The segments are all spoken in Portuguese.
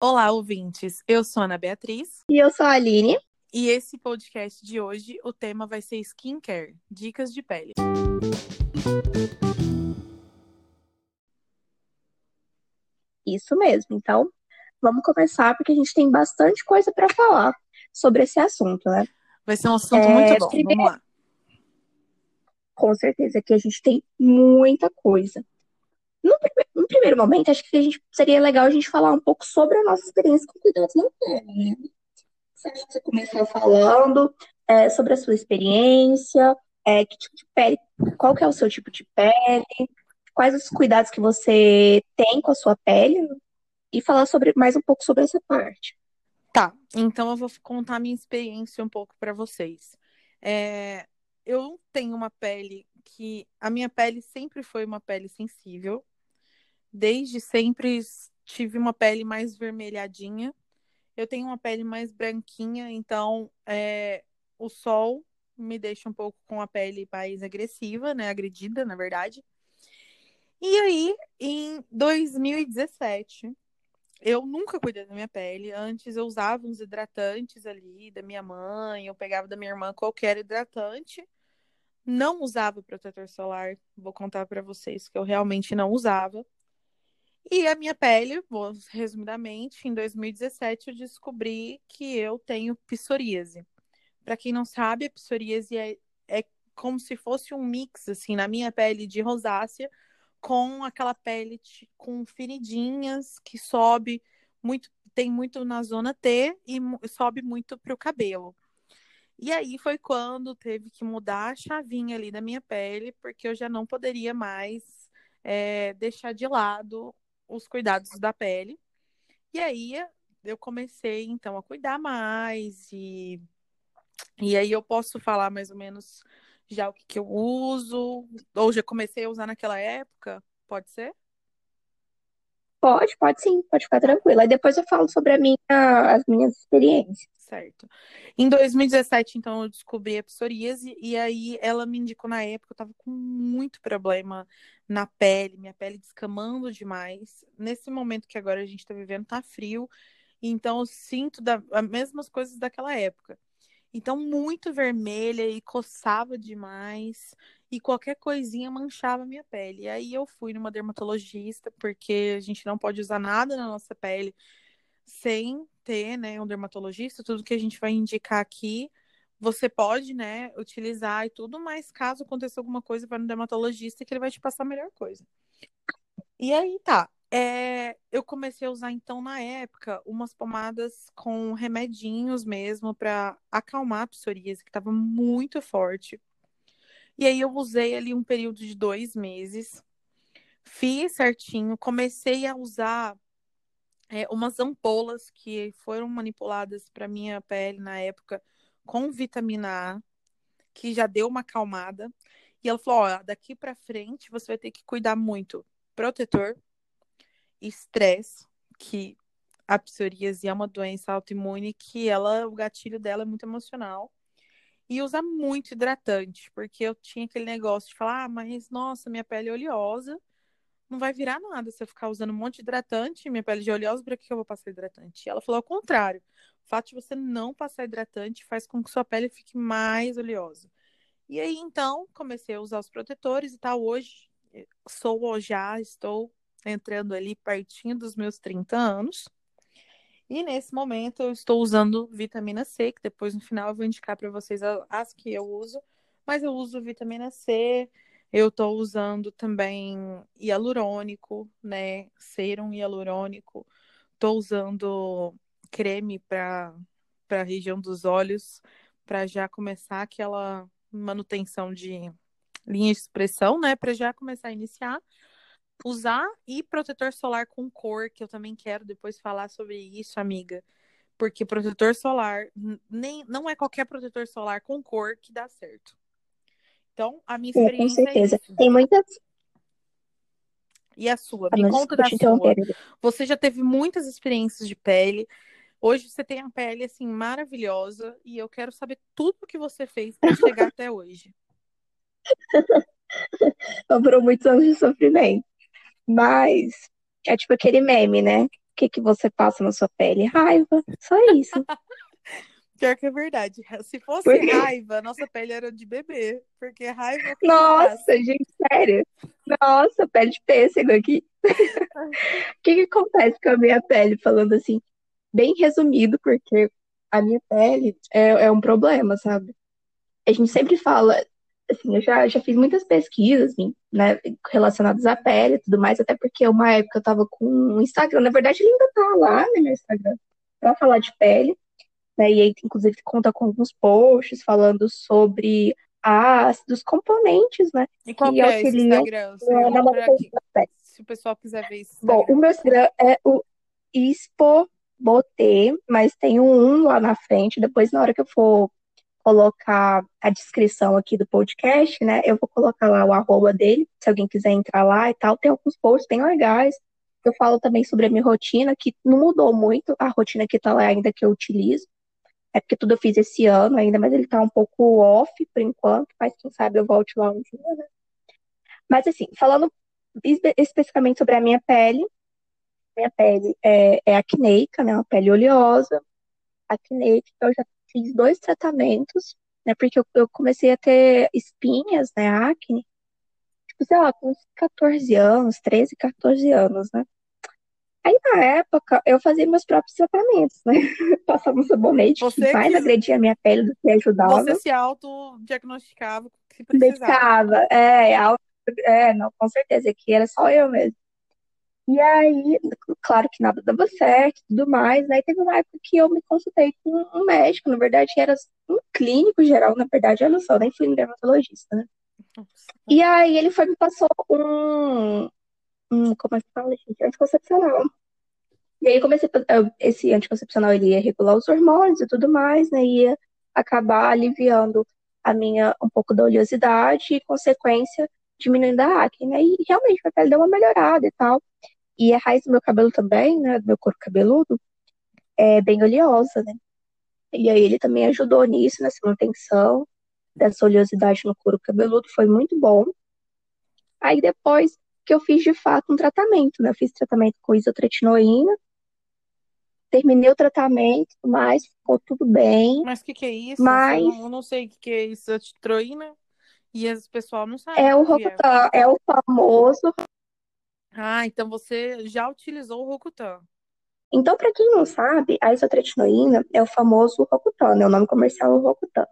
Olá, ouvintes. Eu sou Ana Beatriz. E eu sou a Aline. E esse podcast de hoje, o tema vai ser skincare, dicas de pele. Isso mesmo. Então, vamos começar porque a gente tem bastante coisa para falar sobre esse assunto, né? Vai ser um assunto é, muito bom. Primeiro... Vamos lá. Com certeza que a gente tem muita coisa. No, no, primeiro momento, acho que a gente, seria legal a gente falar um pouco sobre a nossa experiência com cuidados na pele, né? Você começar falando é, sobre a sua experiência, é, que tipo de pele, qual que é o seu tipo de pele, quais os cuidados que você tem com a sua pele e falar sobre mais um pouco sobre essa parte. Tá, então eu vou contar a minha experiência um pouco para vocês. É, eu tenho uma pele que a minha pele sempre foi uma pele sensível. Desde sempre tive uma pele mais vermelhadinha. Eu tenho uma pele mais branquinha, então é, o sol me deixa um pouco com a pele mais agressiva, né? Agredida, na verdade. E aí, em 2017, eu nunca cuidei da minha pele. Antes eu usava uns hidratantes ali da minha mãe, eu pegava da minha irmã qualquer hidratante. Não usava protetor solar, vou contar para vocês que eu realmente não usava. E a minha pele, resumidamente, em 2017 eu descobri que eu tenho psoríase. Para quem não sabe, a psoríase é, é como se fosse um mix assim na minha pele de rosácea com aquela pele com feridinhas que sobe muito, tem muito na zona T e sobe muito para o cabelo. E aí foi quando teve que mudar a chavinha ali da minha pele, porque eu já não poderia mais é, deixar de lado os cuidados da pele. E aí eu comecei então a cuidar mais e e aí eu posso falar mais ou menos já o que, que eu uso, ou já comecei a usar naquela época, pode ser? Pode, pode sim, pode ficar tranquila. Aí depois eu falo sobre a minha, as minhas experiências. Certo. Em 2017, então, eu descobri a psoríase e aí ela me indicou na época, eu tava com muito problema na pele, minha pele descamando demais. Nesse momento que agora a gente tá vivendo, tá frio, então eu sinto da, as mesmas coisas daquela época. Então, muito vermelha e coçava demais. E qualquer coisinha manchava minha pele. E aí eu fui numa dermatologista, porque a gente não pode usar nada na nossa pele sem ter, né, um dermatologista. Tudo que a gente vai indicar aqui, você pode, né, utilizar e tudo, mas caso aconteça alguma coisa, vai no dermatologista que ele vai te passar a melhor coisa. E aí tá. É, eu comecei a usar então na época umas pomadas com remedinhos mesmo para acalmar a psoríase que estava muito forte. E aí eu usei ali um período de dois meses, fiz certinho, comecei a usar é, umas ampolas que foram manipuladas para minha pele na época com vitamina A, que já deu uma acalmada. E ela falou: ó, daqui para frente você vai ter que cuidar muito protetor estresse, que a psoríase é uma doença autoimune que ela, o gatilho dela é muito emocional. E usa muito hidratante, porque eu tinha aquele negócio de falar, ah, mas nossa, minha pele é oleosa, não vai virar nada se eu ficar usando um monte de hidratante, minha pele é oleosa, para que eu vou passar hidratante? Ela falou ao contrário. O fato de você não passar hidratante faz com que sua pele fique mais oleosa. E aí, então, comecei a usar os protetores e tal. Hoje, sou já, estou entrando ali pertinho dos meus 30 anos. E nesse momento eu estou usando vitamina C, que depois no final eu vou indicar para vocês as que eu uso. Mas eu uso vitamina C, eu estou usando também hialurônico, né? Serum hialurônico. Estou usando creme para a região dos olhos, para já começar aquela manutenção de linha de expressão, né? Para já começar a iniciar usar e protetor solar com cor, que eu também quero depois falar sobre isso, amiga. Porque protetor solar, nem, não é qualquer protetor solar com cor que dá certo. Então, a minha experiência. É, com certeza. É Tem muitas. E a sua? Me conta da sua. Você já teve muitas experiências de pele. Hoje você tem a pele assim maravilhosa e eu quero saber tudo o que você fez para chegar até hoje. Foram muitos anos de sofrimento. Mas é tipo aquele meme, né? que que você passa na sua pele? Raiva, só isso. Pior que é verdade. Se fosse Porque- raiva, nossa pele era de bebê. Porque raiva. é o Nossa, gente, sério. Nossa, pele de pêssego aqui. O que que acontece com a minha pele? Falando assim, bem resumido, porque a minha pele é, é um problema, sabe? A gente sempre fala, assim, eu já, já fiz muitas pesquisas, assim, né, relacionadas à pele e tudo mais, até porque uma época eu tava com um Instagram, na verdade ele ainda tá lá no meu Instagram, pra falar de pele, né, e aí inclusive conta com alguns posts falando sobre as, dos componentes, né, E qual que é esse Instagram? Se o pessoal quiser ver esse Bom, o meu Instagram é o Expo Botê, mas tem um 1 lá na frente. Depois, na hora que eu for colocar a descrição aqui do podcast, né, eu vou colocar lá o arroba dele, se alguém quiser entrar lá e tal. Tem alguns posts bem legais. Eu falo também sobre a minha rotina, que não mudou muito, a rotina que tá lá ainda que eu utilizo. É porque tudo eu fiz esse ano ainda, mas ele tá um pouco off por enquanto, mas quem sabe eu volte lá um dia, né? Mas assim, falando espe- especificamente sobre a minha pele, minha pele é, é acneica, né? Uma pele oleosa, acneica. Eu já fiz dois tratamentos, né? Porque eu, eu comecei a ter espinhas, né? Acne, tipo, sei lá, com uns 14 anos, 13, 14 anos, né? Aí, na época, eu fazia meus próprios tratamentos, né? Passava um sabonete Você que mais que- agredia a minha pele do que ajudava. Você se autodiagnosticava se precisava. É, auto- é, não, com certeza, que era só eu mesmo. E aí, claro que nada dava certo e tudo mais, né? E teve uma época que eu me consultei com um médico, na verdade era um clínico geral, na verdade, olha só, nem fui no dermatologista, né? E aí ele foi me passou um, um, como é que fala, gente? Anticoncepcional. E aí comecei esse anticoncepcional ele ia regular os hormônios e tudo mais, né? Ia acabar aliviando a minha um pouco da oleosidade e consequência diminuindo a acne, né? E realmente minha pele deu uma melhorada e tal. E a raiz do meu cabelo também, né? Do meu couro cabeludo, é bem oleosa, né? E aí ele também ajudou nisso, nessa manutenção dessa oleosidade no couro cabeludo, foi muito bom. Aí depois que eu fiz de fato um tratamento, né? Eu fiz tratamento com isotretinoína, terminei o tratamento, mas ficou tudo bem. Mas o que, que é isso? Mas- Eu não, não sei o que, que é isso. A titroína. E as pessoal não sabe. É o é. Rocutan, é o famoso. Ah, então você já utilizou o Rocutan. Então, para quem não sabe, a isotretinoína é o famoso Rocutan, né? O nome comercial é o Rocutan.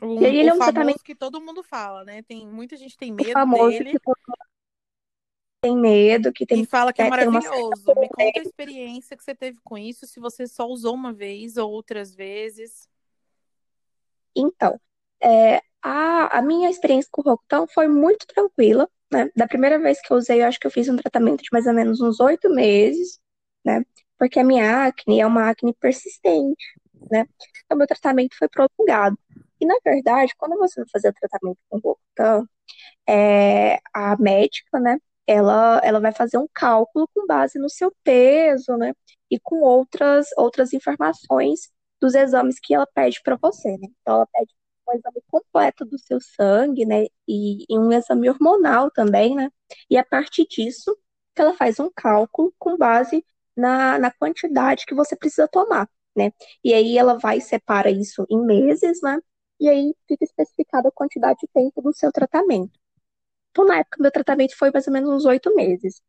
O, E ele o é um famoso tratamento- que todo mundo fala, né? Tem, muita gente tem O medo famoso dele que todo mundo tem medo, que tem e fala que é é, tem uma maravilhoso. Me conta a experiência que você teve com isso, se você só usou uma vez ou outras vezes. Então, é, a, a minha experiência com o Rocutan foi muito tranquila, né? Da primeira vez que eu usei, eu acho que eu fiz um tratamento de mais ou menos uns oito meses, né? Porque a minha acne é uma acne persistente, né? Então, meu tratamento foi prolongado. E, na verdade, quando você vai fazer o tratamento com o Rocutan, é, a médica, né? Ela, ela vai fazer um cálculo com base no seu peso, né? E com outras, outras informações dos exames que ela pede para você, né? Então, ela pede um exame completo do seu sangue, né? E, e um exame hormonal também, né? E a partir disso, ela faz um cálculo com base na, na quantidade que você precisa tomar, né? E aí ela vai separa isso em meses, né? E aí fica especificada a quantidade de tempo do seu tratamento. Então, na época, meu tratamento foi mais ou menos uns oito meses.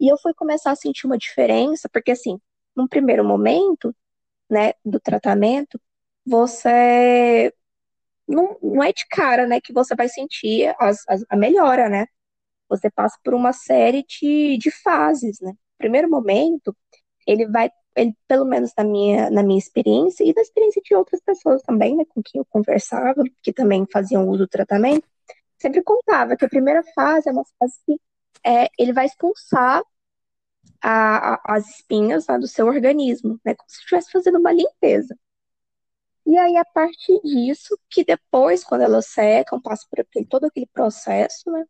E eu fui começar a sentir uma diferença, porque assim, num primeiro momento, né, do tratamento, você não, não é de cara, né, que você vai sentir as, as- a melhora, né? Você passa por uma série de, de fases, né? Primeiro momento, ele vai, ele, pelo menos na minha, na minha experiência e na experiência de outras pessoas também, né, com quem eu conversava, que também faziam uso do tratamento, sempre contava que a primeira fase é uma fase que é, ele vai expulsar a- a- as espinhas do seu organismo, né? Como se estivesse fazendo uma limpeza. E aí, a partir disso, que depois, quando elas secam, passa por aquele, todo aquele processo, né?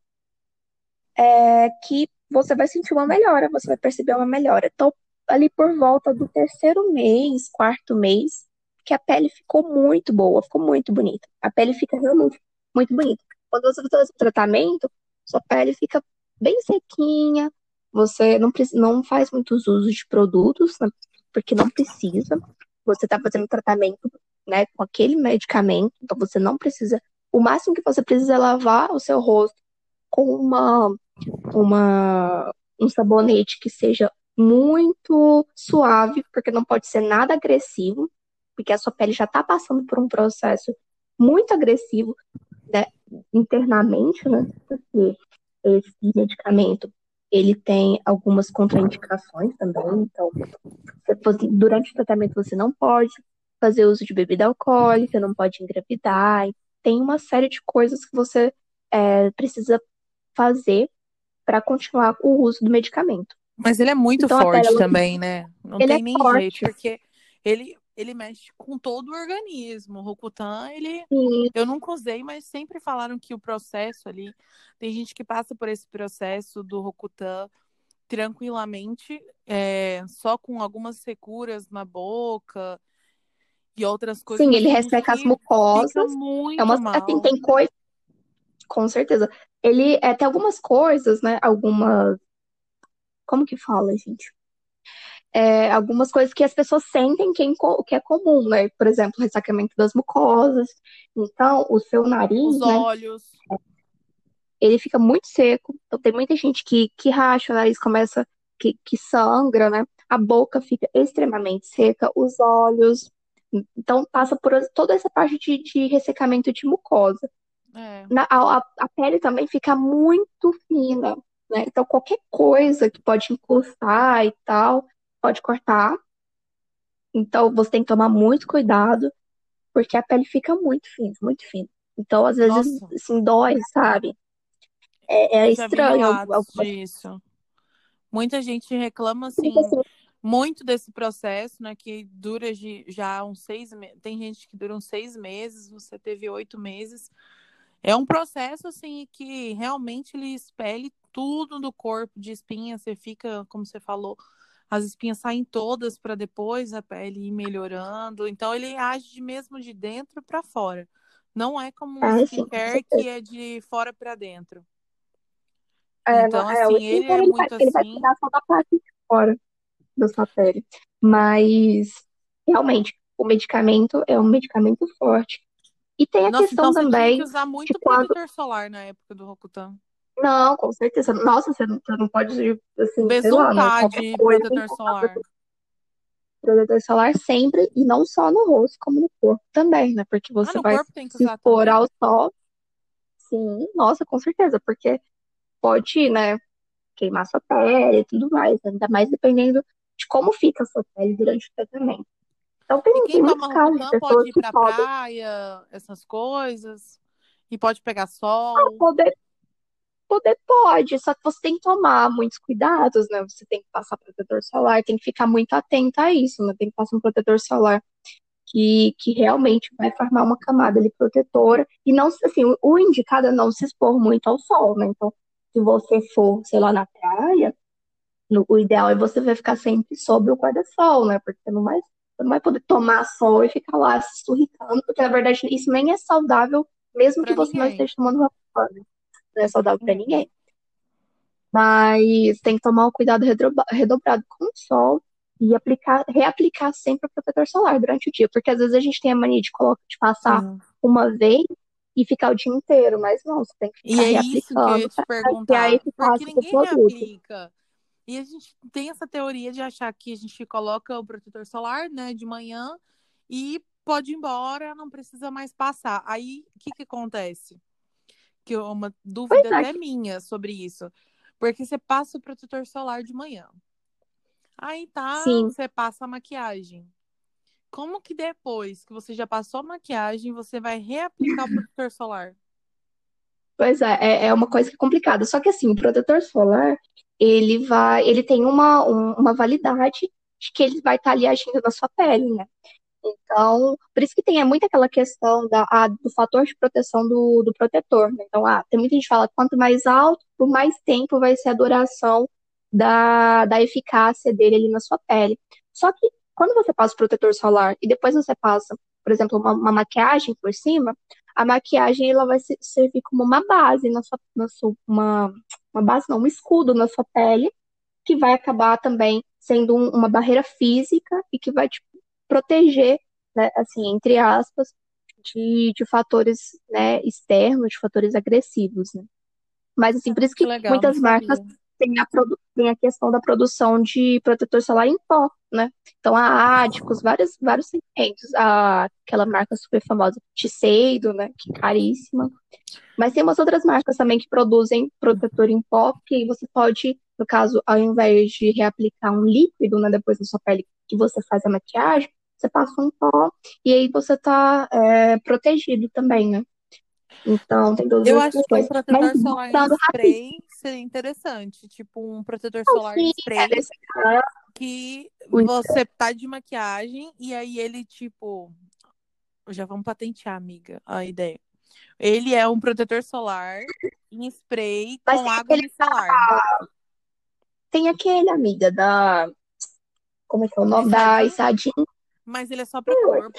É que você vai sentir uma melhora, você vai perceber uma melhora. Então, ali por volta do terceiro mês, quarto mês, que a pele ficou muito boa, ficou muito bonita. A pele fica realmente muito bonita. Quando você faz o tratamento, sua pele fica bem sequinha, você não, não faz muitos usos de produtos, né, porque não precisa. Você está fazendo tratamento né, com aquele medicamento, então você não precisa. O máximo que você precisa é lavar o seu rosto com uma, uma, um sabonete que seja muito suave, porque não pode ser nada agressivo, porque a sua pele já está passando por um processo muito agressivo né, internamente, né? Porque esse medicamento ele tem algumas contraindicações também, então você, durante o tratamento você não pode fazer uso de bebida alcoólica, não pode engravidar, tem uma série de coisas que você é, precisa fazer para continuar o uso do medicamento. Mas ele é muito então, forte também, né? Não ele tem é nem forte. jeito, porque ele, ele mexe com todo o organismo. O Rokutan, ele. Sim. Eu nunca usei, mas sempre falaram que o processo ali. Tem gente que passa por esse processo do Rokutan tranquilamente, é, só com algumas securas na boca e outras coisas. Sim, ele resseca as mucosas. É uma, mal. Assim, tem coisa. Com certeza. Ele é, tem algumas coisas, né? Algumas. Como que fala, gente? É, algumas coisas que as pessoas sentem que é, que é comum, né? Por exemplo, ressacamento das mucosas. Então, o seu nariz. Os né? olhos. Ele fica muito seco. Então, tem muita gente que, que racha, o nariz começa. Que, que sangra, né? A boca fica extremamente seca, os olhos. Então, passa por toda essa parte de, de ressecamento de mucosa. É. Na, a, a pele também fica muito fina, né? Então, qualquer coisa que pode encostar e tal, pode cortar. Então, você tem que tomar muito cuidado, porque a pele fica muito fina, muito fina. Então, às vezes, Nossa. assim, dói, sabe? É, é estranho. Disso. Muita gente reclama, assim, muito desse processo, né? Que dura já uns seis meses. Tem gente que dura uns seis meses, você teve oito meses. É um processo, assim, que realmente ele expele tudo do corpo de espinha. Você fica, como você falou, as espinhas saem todas para depois a pele ir melhorando. Então, ele age de mesmo de dentro para fora. Não é como um ah, skincare que é de fora para dentro. É, então, não, é, assim, ele é ele muito vai, assim. Ele vai tirar só da parte de fora da sua pele. Mas, realmente, o medicamento é um medicamento forte. E tem a Nossa, questão então também. Você tinha que usar muito protetor quando... solar na época do Rokutan. Não, com certeza. Nossa, você não, você não pode assim, Besuntar de protetor solar. Protetor solar sempre, e não só no rosto, como no corpo também, né? Porque você ah, vai se expor ao sol. Sim, nossa, com certeza, porque pode, né, queimar sua pele e tudo mais, ainda mais dependendo de como fica a sua pele durante o tratamento. Então tem, e quem muitos casos de pessoas pode ir pra podem... praia, essas coisas, e pode pegar sol. Ah, poder, poder pode, só que você tem que tomar muitos cuidados, né? Você tem que passar protetor solar, tem que ficar muito atento a isso, né? Tem que passar um protetor solar que, que realmente vai formar uma camada ali protetora. E não, assim, o indicado é não se expor muito ao sol, né? Então, se você for, sei lá, na praia, no, o ideal é você vai ficar sempre sobre o guarda-sol, né? Porque não vai você não vai poder tomar sol e ficar lá se esturricando, porque na verdade isso nem é saudável, mesmo pra que você ninguém. não esteja tomando vapor. Não é saudável para ninguém. Mas tem que tomar um cuidado redobrado com o sol e aplicar, reaplicar sempre o protetor solar durante o dia, porque às vezes a gente tem a mania de, colocar, de passar uhum. uma vez e ficar o dia inteiro, mas não, você tem que ficar e é isso que eu ia te perguntar, porque ninguém reaplica. E a gente tem essa teoria de achar que a gente coloca o protetor solar, né, de manhã e pode ir embora, não precisa mais passar. Aí, o que que acontece? Que é uma dúvida é. até minha sobre isso. Porque você passa o protetor solar de manhã. Aí tá, Sim. você passa a maquiagem. Como que depois que você já passou a maquiagem, você vai reaplicar o protetor solar? Pois é, é, é uma coisa que é complicada. Só que assim, o protetor solar, ele vai, ele tem uma, um, uma validade de que ele vai estar tá ali agindo na sua pele, né? Então, por isso que tem é muito aquela questão da, a, do fator de proteção do, do protetor. Né? Então, ah, tem muita gente que fala quanto mais alto, por mais tempo vai ser a duração da, da eficácia dele ali na sua pele. Só que quando você passa o protetor solar e depois você passa, por exemplo, uma, uma maquiagem por cima, a maquiagem ela vai servir como uma base na sua, na sua uma, uma base não, um escudo na sua pele que vai acabar também sendo um, uma barreira física e que vai te proteger, né, assim, entre aspas, de, de fatores, né, externos, de fatores agressivos, né? Mas, assim, por isso que, legal, muitas marcas têm a, têm a questão da produção de protetor solar em pó, né? Então, a Ádicos, vários, vários segmentos, a, aquela marca super famosa, Shiseido, né, que é caríssima. Mas tem umas outras marcas também que produzem protetor em pó, que você pode, no caso, ao invés de reaplicar um líquido, né, depois na sua pele que você faz a maquiagem, você passa um pó e aí você tá é, protegido também, né? Então, tem todas Eu acho que um. Mas protetor solar em spray seria interessante. Tipo, um protetor solar em sim, é spray caso, que o- você tá de maquiagem e aí ele, tipo. Já vamos patentear, amiga, a ideia. Ele é um protetor solar em spray mas com água aquele, micelar. tem aquele, amiga, da. Como é que é o nome? Da Isadin? Mas ele é só pra corpo.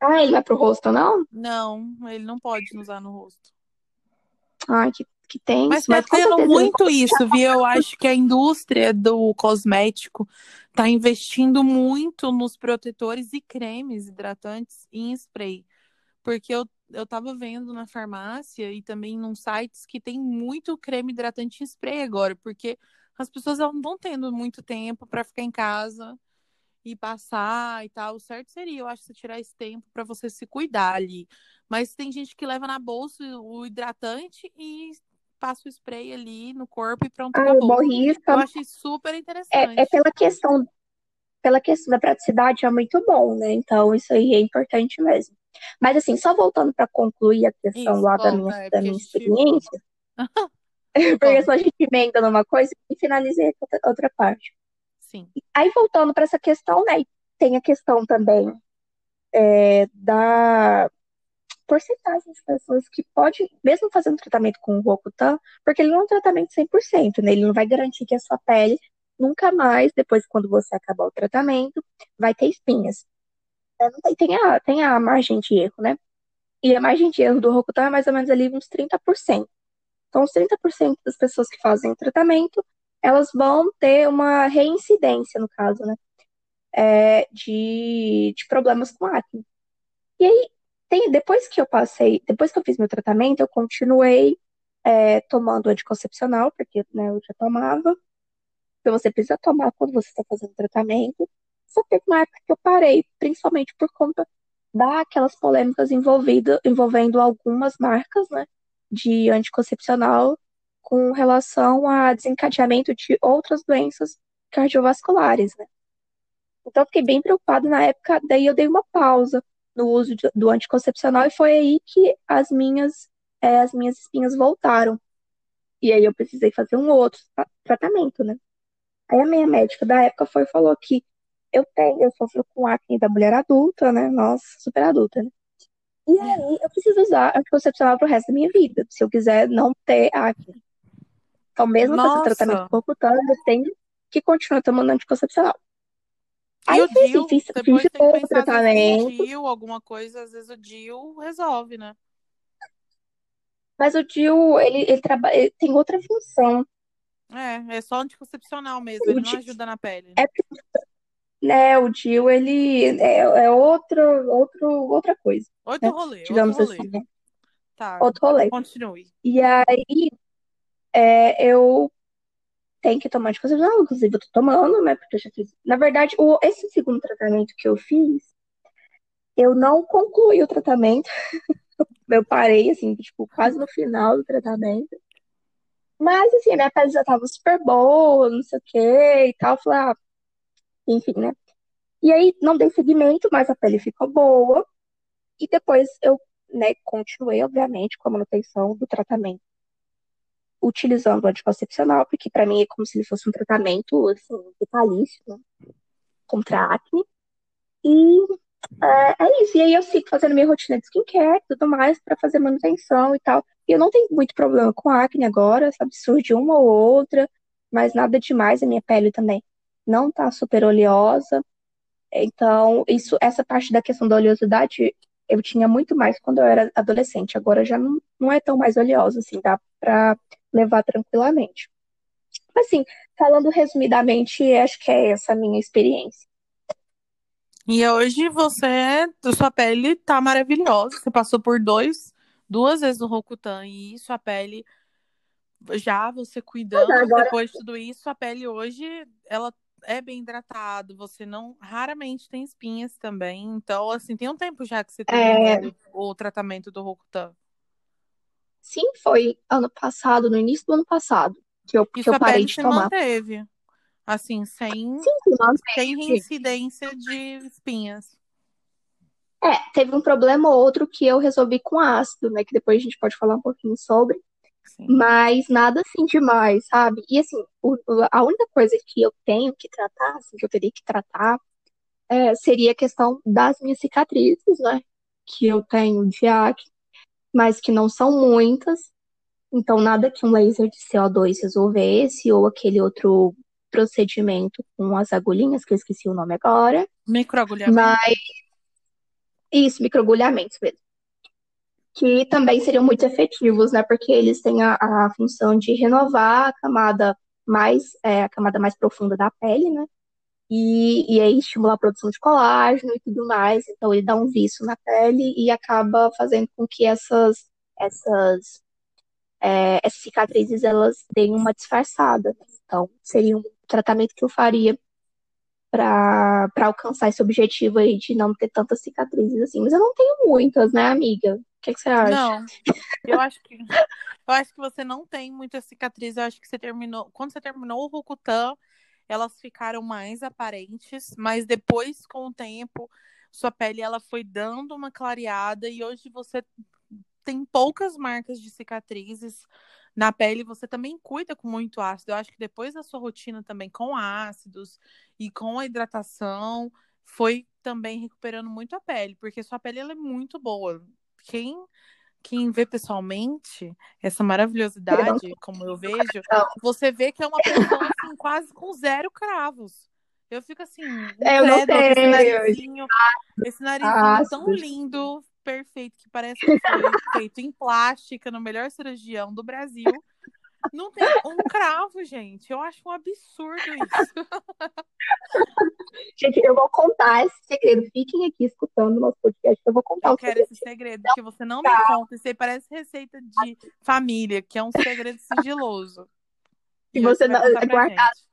Ah, ele vai pro rosto, não? Não, ele não pode usar no rosto. Ai, que, que tem. Mas Mas tá tendo muito isso, viu? Eu acho que a indústria do cosmético tá investindo muito nos protetores e cremes hidratantes em spray. Porque eu, eu tava vendo na farmácia e também num sites que tem muito creme hidratante em spray agora, porque as pessoas não estão tendo muito tempo para ficar em casa e passar e tal. O certo seria, eu acho, você tirar esse tempo para você se cuidar ali. Mas tem gente que leva na bolsa o hidratante e passa o spray ali no corpo e pronto, Ah, acabou. borrifa. Eu achei super interessante. É, é pela questão, pela questão da praticidade, é muito bom, né? Então, isso aí é importante mesmo. Mas, assim, só voltando para concluir a questão Isso, lá da minha, é, da minha experiência, porque Conta. senão a gente emenda numa coisa e finalizei com outra- parte. Sim. Aí, voltando para essa questão, né? Tem a questão também é, da porcentagem de pessoas que pode, mesmo fazendo tratamento com o Rocutan, porque ele não é um tratamento 100%, né? Ele não vai garantir que a sua pele nunca mais, depois quando você acabar o tratamento, vai ter espinhas. É, tem, tem, a, tem a margem de erro, né? E a margem de erro do Rocutan é mais ou menos ali uns 30%. Então, os 30% das pessoas que fazem o tratamento, elas vão ter uma reincidência, no caso, né? É, de, de problemas com acne. E aí, tem, depois que eu passei, depois que eu fiz meu tratamento, eu continuei é, tomando anticoncepcional, porque né, eu já tomava. Então, você precisa tomar quando você está fazendo tratamento. Só teve uma época que eu parei, principalmente por conta daquelas polêmicas envolvidas, envolvendo algumas marcas, né, de anticoncepcional com relação a desencadeamento de outras doenças cardiovasculares, né. Então, fiquei bem preocupada na época, daí eu dei uma pausa no uso do anticoncepcional e foi aí que as minhas, é, as minhas espinhas voltaram. E aí eu precisei fazer um outro tra- tratamento, né? Aí a minha médica da época foi falou que eu tenho, eu sofro com acne da mulher adulta, né? Nossa, super adulta, né? E aí eu preciso usar anticoncepcional pro resto da minha vida, se eu quiser não ter acne. Então, mesmo com esse tratamento corputano, eu tenho que continuar tomando anticoncepcional. E Aí o eu fiz, DIU? fiz, fiz Depois de tem que o pensar, tratamento. DIU, alguma coisa, às vezes o DIU resolve, né? Mas o DIU, ele, ele, traba... ele tem outra função. É, é só anticoncepcional mesmo, ele O não ajuda na pele. é, né, o DIU, ele é, é outro, outro, outra coisa, Outro né? rolê, outro Digamos rolê. assim, né? Tá, Outro rolê. continue. E aí, é, eu tenho que tomar anticoncepcional, inclusive eu tô tomando, né? Porque eu já fiz. Na verdade, o, esse segundo tratamento que eu fiz, eu não concluí o tratamento. Eu parei, assim, tipo, quase no final do tratamento. Mas, assim, a minha pele já tava super boa, não sei o que e tal. Eu Falei, ah, enfim, né? E aí, não dei seguimento, mas a pele ficou boa. E depois eu, né, continuei, obviamente, com a manutenção do tratamento, utilizando o anticoncepcional, porque pra mim é como se ele fosse um tratamento, assim, vitalício, né, contra a acne. E é, é isso. E aí eu sigo fazendo minha rotina de skincare e tudo mais pra fazer manutenção e tal. E eu não tenho muito problema com acne agora, sabe? Surge uma ou outra, mas nada demais. A minha pele também não tá super oleosa. Então, isso, essa parte da questão da oleosidade eu tinha muito mais quando eu era adolescente. Agora já não, não é tão mais oleosa, assim, dá pra levar tranquilamente. Assim, falando resumidamente, acho que é essa a minha experiência. E hoje você, sua pele tá maravilhosa. Você passou por dois, duas vezes no Rokutan e sua pele já você cuidando agora- depois de tudo isso, a pele hoje ela é bem hidratada, você não raramente tem espinhas também. Então, assim, tem um tempo já que você É. terminou o tratamento do Rokutan. Sim, foi ano passado, no início do ano passado, que eu, E que eu parei de tomar. manteve. Assim, sem, Sim, manteve. sem reincidência de espinhas. É, teve um problema ou outro que eu resolvi com ácido, né? Que depois a gente pode falar um pouquinho sobre. Sim. Mas nada assim demais, sabe? E assim, o- a única coisa que eu tenho que tratar, assim, que eu teria que tratar, é, seria a questão das minhas cicatrizes, né? Que eu tenho de acne, mas que não são muitas. Então, nada que um laser de CO2 resolvesse, ou aquele outro procedimento com as agulhinhas, que eu esqueci o nome agora. Microagulhamento. Mas isso, microagulhamentos mesmo. Que também seriam muito efetivos, né? Porque eles têm a, a função de renovar a camada mais, é, a camada mais profunda da pele, né? E, e aí estimular a produção de colágeno e tudo mais. Então ele dá um vício na pele e acaba fazendo com que essas, essas, é, essas cicatrizes elas deem uma disfarçada. Então seria um tratamento que eu faria para alcançar esse objetivo aí de não ter tantas cicatrizes assim. Mas eu não tenho muitas, né, amiga? O que, que você acha? Não, eu acho que eu acho que você não tem muita cicatriz. Eu acho que você terminou. Quando você terminou o Rokutan, elas ficaram mais aparentes, mas depois, com o tempo, sua pele ela foi dando uma clareada e hoje você tem poucas marcas de cicatrizes na pele. Você também cuida com muito ácido. Eu acho que depois da sua rotina também com ácidos e com a hidratação, foi também recuperando muito a pele, porque sua pele ela é muito boa. Quem quem vê pessoalmente essa maravilhosidade, como eu vejo, você vê que é uma pessoa assim, quase com zero cravos. Eu fico assim, É, eu credo, esse narizinho, esse narizinho tão lindo, perfeito, que parece que foi feito em plástica no melhor cirurgião do Brasil. Não tem um cravo, gente. Eu acho um absurdo isso. Gente, eu vou contar esse segredo. Fiquem aqui escutando o nosso podcast. que Eu vou contar Eu quero segredo. esse segredo, porque você não me conta. Isso aí parece receita de família, que é um segredo sigiloso. E hoje você não- é guardado. gente.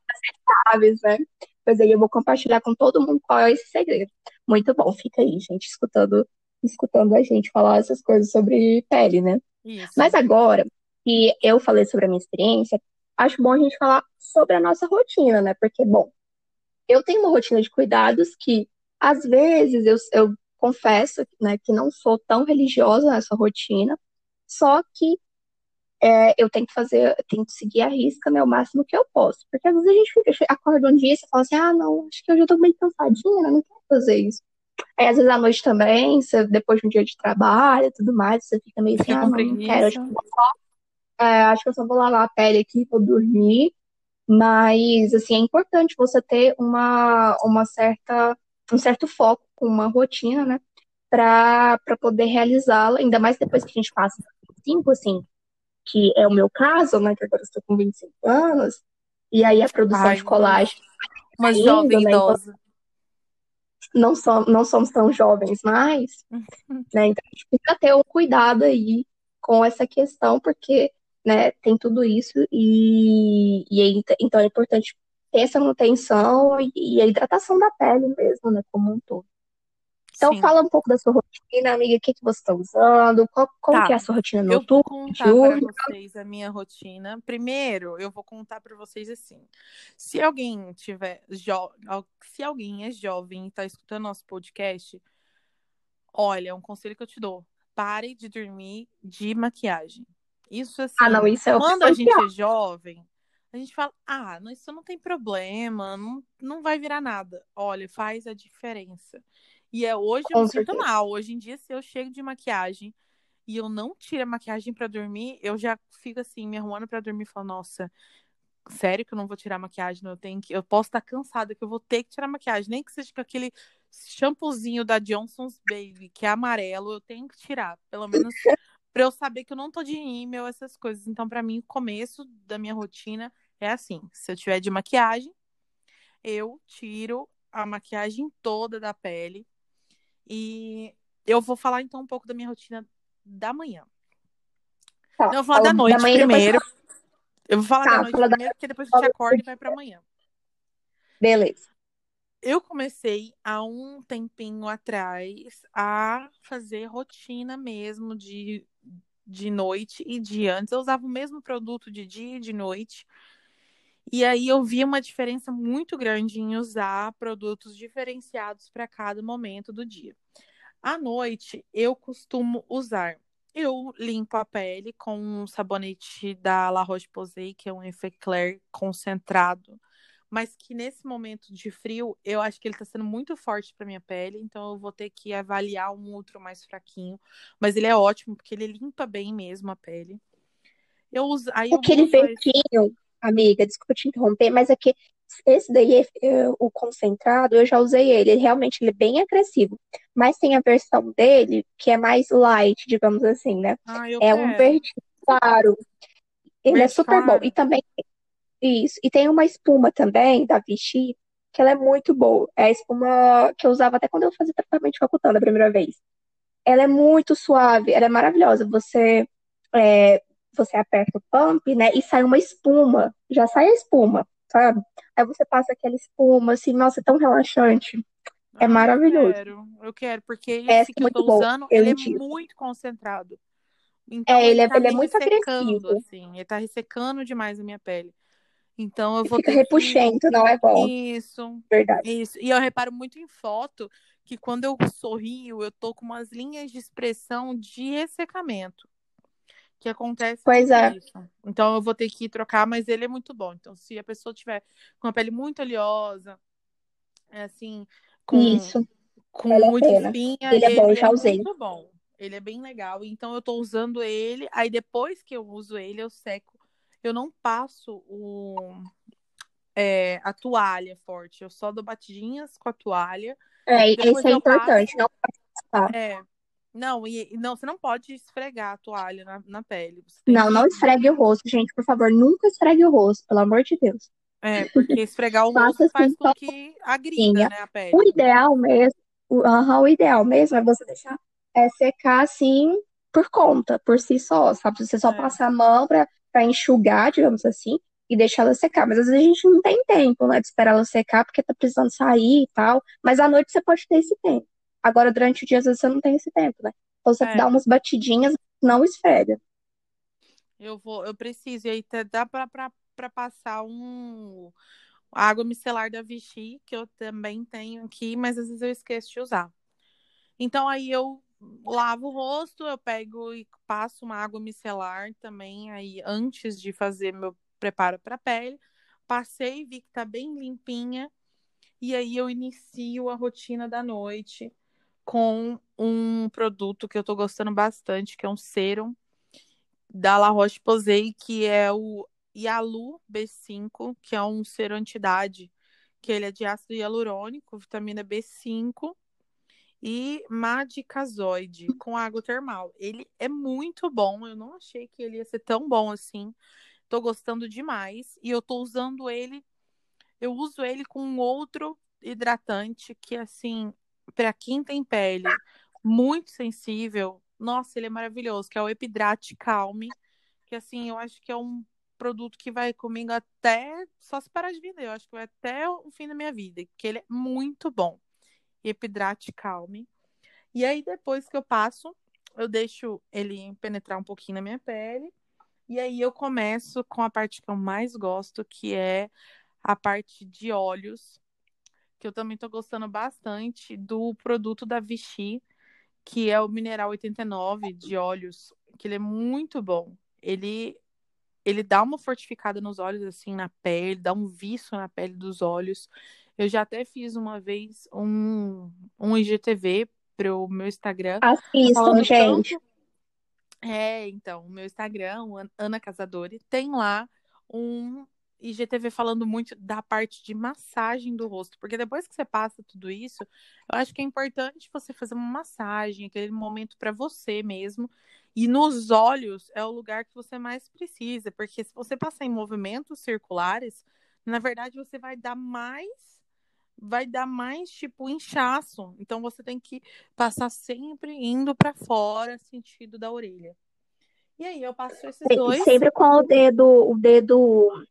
Chaves, né? Pois aí eu vou compartilhar com todo mundo qual é esse segredo. Muito bom, fica aí, gente, escutando, escutando a gente falar essas coisas sobre pele, né? Isso. Mas agora que eu falei sobre a minha experiência, acho bom a gente falar sobre a nossa rotina, né? Porque, bom, eu tenho uma rotina de cuidados que, às vezes, eu, eu confesso, né, que não sou tão religiosa nessa rotina, só que é, eu tenho que fazer, eu tenho que seguir a risca, né, o máximo que eu posso. Porque às vezes a gente fica, acorda um dia e você fala assim, ah, não, acho que hoje eu tô meio cansadinha, né, não quero fazer isso. Aí, às vezes, à noite também, você, depois de um dia de trabalho e tudo mais, você fica meio assim, ah, com não, não quero, acho que só, é, acho que eu só vou lavar a pele aqui, vou dormir. Mas, assim, é importante você ter uma, uma certa, um certo foco, uma rotina, né, para poder realizá-la, ainda mais depois que a gente passa 25, assim, que é o meu caso, né, que agora eu estou com 25 anos, e aí a produção Ai, de colágeno Uma jovem né, então- idosa. Não, não somos tão jovens mais, né? Então a gente precisa ter um cuidado aí com essa questão, porque, né, tem tudo isso e, e aí, então é importante ter essa manutenção e, e a hidratação da pele mesmo, né, como um todo. Então Sim. fala um pouco da sua rotina, amiga, o que que você está usando, qual, como Tá. que é a sua rotina Eu vou noturna, contar para vocês a minha rotina. Primeiro, eu vou contar para vocês assim. Se alguém tiver jo... se alguém é jovem e está escutando nosso podcast, olha, um conselho que eu te dou: pare de dormir de maquiagem. Isso assim, Ah, não, isso é quando a gente é jovem, a gente fala: "Ah, isso não tem problema, não, não vai virar nada". Olha, faz a diferença. E é hoje eu Com me sinto mal. Hoje em dia, se eu chego de maquiagem e eu não tiro a maquiagem pra dormir, eu já fico assim, me arrumando pra dormir e falo, nossa, sério que eu não vou tirar a maquiagem? Eu tenho que, eu posso estar cansada que eu vou ter que tirar a maquiagem, nem que seja com aquele shampoozinho da Johnson's Baby, que é amarelo, eu tenho que tirar, pelo menos pra eu saber que eu não tô de rímel, essas coisas. Então, pra mim, o começo da minha rotina É assim, se eu tiver de maquiagem, eu tiro a maquiagem toda da pele e eu vou falar então um pouco da minha rotina da manhã. Tá, Não, eu vou falar da noite da manhã, depois primeiro. Eu vou falar Tá, da noite fala da- primeiro, porque depois a gente acorda e vai pra manhã. Beleza. Eu comecei há um tempinho atrás a fazer rotina mesmo de, de noite e dia. Antes eu usava o mesmo produto de dia e de noite. E aí eu vi uma diferença muito grande em usar produtos diferenciados para cada momento do dia. À noite, eu costumo usar. Eu limpo a pele com um sabonete da La Roche-Posay, que é um Effaclar concentrado, mas que nesse momento de frio, eu acho que ele tá sendo muito forte para minha pele, então eu vou ter que avaliar um outro mais fraquinho, mas ele é ótimo porque ele limpa bem mesmo a pele. Eu uso, aí eu Aquele uso esse- amiga, desculpa te interromper, mas é que esse daí, é, o concentrado, eu já usei ele. Ele realmente ele é bem agressivo. Mas tem a versão dele que é mais light, digamos assim, né? Ah, É um quero. verde claro. Ele é Verde super bom. E também, isso. E tem uma espuma também, da Vichy, que ela é muito boa. É a espuma que eu usava até quando eu fazia tratamento de Cocutan da primeira vez. Ela é muito suave, ela é maravilhosa. Você, é, você aperta o pump, né? E sai uma espuma. Já sai a espuma, sabe? Aí você passa aquela espuma, assim, nossa, é tão relaxante. É maravilhoso. Eu quero, eu quero, porque esse é que eu tô boa, usando, eu ele é muito concentrado. Então É, ele é, tá ele é muito agressivo. assim. Ele tá ressecando demais a minha pele. Então eu E vou fica ter que. repuxento, não é bom, Isso, verdade. isso. E eu reparo muito em foto que quando eu sorrio, eu tô com umas linhas de expressão de ressecamento. Que acontece Pois muito é. isso. Então eu vou ter que trocar, mas ele é muito bom. Então, se a pessoa tiver com a pele muito oleosa, é assim, com, Isso, com vale muita espinha, Ele é bom, ele já é usei. muito bom. Ele é bem legal. Então eu tô usando ele. Aí depois que eu uso ele, eu seco. Eu não passo o, é, a toalha forte. Eu só dou batidinhas com a toalha. É, esse é importante, passo. não passar. É. Não, e não, você não pode esfregar a toalha na, na pele. Não, não que. esfregue o rosto, gente, por favor, nunca esfregue o rosto, pelo amor de Deus. É, porque esfregar o rosto faz assim, com só que agrida, né, a O pele. ideal mesmo, o, o ideal mesmo é você deixar é, secar assim por conta, por si só, sabe? Você só É. passar a mão pra, pra enxugar, digamos assim, e deixar ela secar. Mas às vezes a gente não tem tempo, né, de esperar ela secar porque tá precisando sair e tal. Mas à noite você pode ter esse tempo. Agora, durante o dia, às vezes você não tem esse tempo, né? Então você É. dá umas batidinhas, não esfrega. Eu vou, eu preciso. E aí dá pra, pra, pra passar um a água micelar da Vichy, que eu também tenho aqui, mas às vezes eu esqueço de usar. Então aí eu lavo o rosto, eu pego e passo uma água micelar também aí antes de fazer meu preparo para pele. Passei, vi que tá bem limpinha. E aí eu inicio a rotina da noite com um produto que eu tô gostando bastante, que é um serum da La Roche-Posay, que é o Yalu B5, que é um serum anti-idade, que ele é de ácido hialurônico, vitamina B5 e madicazoide com água termal. Ele é muito bom, eu não achei que ele ia ser tão bom assim. Tô gostando demais e eu tô usando ele, eu uso ele com outro hidratante que assim, para quem tem pele muito sensível, nossa, ele é maravilhoso, que é o Epidrate Calme, que assim, eu acho que é um produto que vai comigo até só se parar de vender, eu acho que vai até o fim da minha vida, que ele é muito bom. Epidrate Calme. E aí depois que eu passo, eu deixo ele penetrar um pouquinho na minha pele. E aí eu começo com a parte que eu mais gosto, que é a parte de óleos, que eu também tô gostando bastante do produto da Vichy, que é o Mineral 89 de óleos, que ele é muito bom. Ele ele dá uma fortificada nos olhos assim na pele, dá um viço na pele dos olhos. Eu já até fiz uma vez um um IGTV pro meu Instagram Assistam, gente. tanto é, então, o meu Instagram, Ana Casadori, tem lá um IGTV falando muito da parte de massagem do rosto, porque depois que você passa tudo isso, eu acho que é importante você fazer uma massagem, aquele momento para você mesmo. E nos olhos é o lugar que você mais precisa, porque se você passar em movimentos circulares, na verdade você vai dar mais vai dar mais tipo inchaço. Então você tem que passar sempre indo para fora, sentido da orelha. E aí eu passo esses dois. Sempre com o dedo, o dedo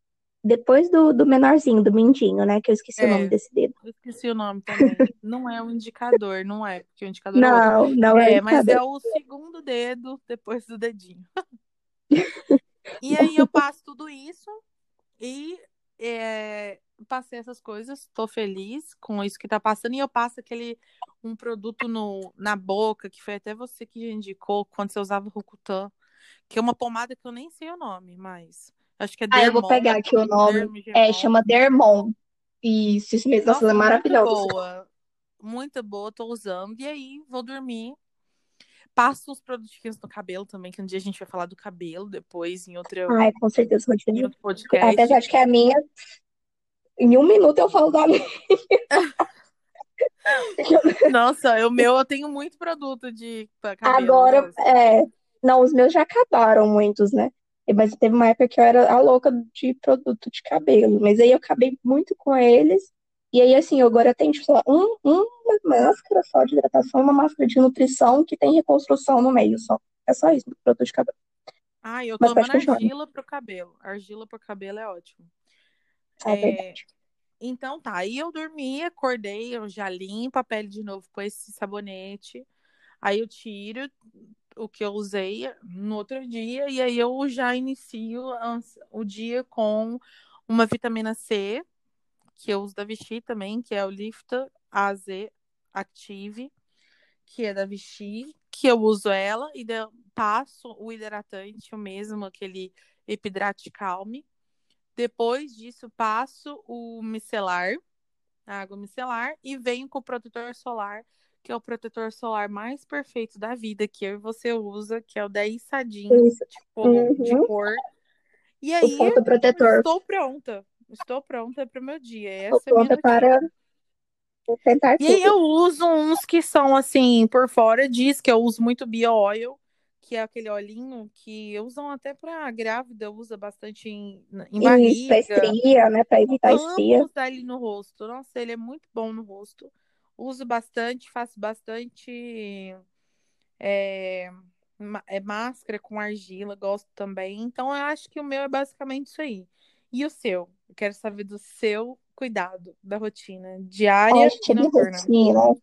depois do, do menorzinho, do mindinho, né? Que eu esqueci é, o nome desse dedo. Eu esqueci o nome também. não é um indicador, não é, porque o indicador não, é Não, é, é mas é o segundo dedo depois do dedinho. e aí eu passo tudo isso e é, passei essas coisas, tô feliz com isso que tá passando, e eu passo aquele um produto no, na boca, que foi até você que indicou quando você usava o Rokutan, que é uma pomada que eu nem sei o nome, mas acho que é Dermon. Ah, eu vou pegar aqui o nome. É, chama Dermon. Isso, isso mesmo, Nossa, é maravilhosa. Muito boa, muito boa, tô usando, e aí vou dormir. Passo uns produtinhos no cabelo também, que um dia a gente vai falar do cabelo depois, em outro, Ai, com certeza, em outro podcast. Apesar de que a minha em um minuto eu falo da minha. Nossa, o meu eu tenho muito produto de cabelo. Agora, é. Não, os meus já acabaram muitos, né? Mas teve uma época que eu era a louca de produto de cabelo. Mas aí eu acabei muito com eles. E aí, assim, agora tenho tipo, um, uma máscara só de hidratação, uma máscara de nutrição que tem reconstrução no meio só. É só isso, produto de cabelo. Ah, eu tô tomando argila pro cabelo. Argila pro cabelo é ótimo. É, é verdade. Então tá, aí eu dormi, acordei, eu já limpo a pele de novo com esse sabonete. Aí eu tiro o que eu usei no outro dia e aí eu já inicio o dia com uma vitamina C, que eu uso da Vichy também, que é o Lifta AZ Active, que é da Vichy, que eu uso ela e passo o hidratante, o mesmo, aquele Epidrate Calme. Depois disso, passo o micelar, a água micelar, e venho com o protetor solar, que é o protetor solar mais perfeito da vida, que eu e você usa, que é o da Issadinho, tipo, uhum. de cor. E aí, o estou pronta. Estou pronta para o meu dia. Essa estou pronta é para tentar E aí eu uso uns que são assim, por fora diz que eu uso muito bio oil, que é aquele olhinho que usam até para grávida, usa bastante em, em barriga. Isso, estria, né? Para evitar estria. usar ele no rosto. Nossa, ele é muito bom no rosto. Uso bastante, faço bastante é, é máscara com argila, gosto também. Então, eu acho que o meu é basicamente isso aí. E o seu? Eu quero saber do seu cuidado, da rotina diária e noturna. Rotina.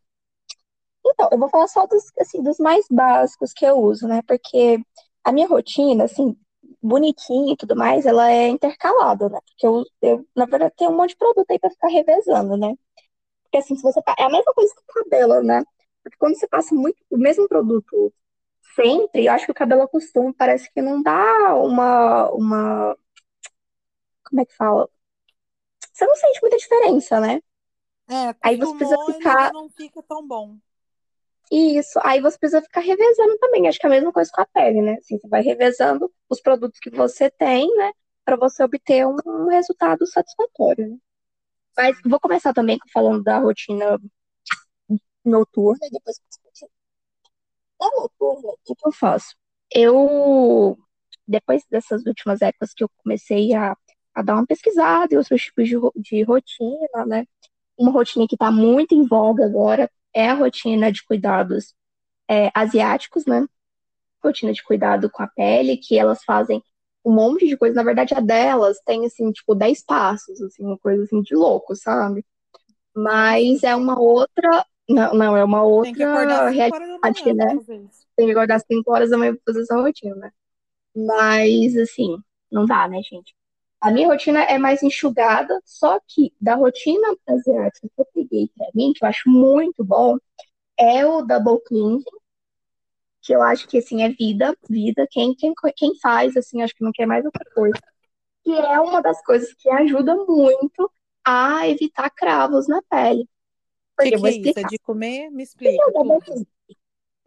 Então, eu vou falar só dos, assim, dos mais básicos que eu uso, né? Porque a minha rotina, assim, bonitinha e tudo mais, ela é intercalada, né? Porque eu, eu na verdade, tenho um monte de produto aí pra ficar revezando, né? Porque, assim, se você... É a mesma coisa que o cabelo, né? Porque quando você passa muito o mesmo produto sempre, eu acho que o cabelo acostuma, parece que não dá uma... uma... Como é que fala? Você não sente muita diferença, né? É, aí você precisa ficar. não fica tão bom. Isso, aí você precisa ficar revezando também. Acho que é a mesma coisa com a pele, né? Assim, você vai revezando os produtos que você tem, né? Para você obter um, um, resultado satisfatório. Né? Mas vou começar também falando da rotina noturna e depois da noturna, o que, que eu faço? Eu, depois dessas últimas épocas que eu comecei a, a dar uma pesquisada em outros tipos de, de rotina, né? Uma rotina que está muito em voga agora é a rotina de cuidados é, asiáticos, né? Rotina de cuidado com a pele, que elas fazem um monte de coisa. Na verdade, a delas tem, assim, tipo, 10 passos, assim, uma coisa assim de louco, sabe? Mas é uma outra. Não, não é uma outra realidade, né? Tem que acordar 5 horas da manhã pra fazer essa rotina, né? Mas, assim, não dá, né, gente? A minha rotina é mais enxugada, só que da rotina asiática que eu peguei pra mim, que eu acho muito bom, é o double cleansing, que eu acho que, assim, é vida, vida. Quem, quem, quem faz, assim, acho que não quer mais outra coisa. Que é uma das coisas que ajuda muito a evitar cravos na pele. O que, que é isso? É de comer? Me explica. É double cleansing?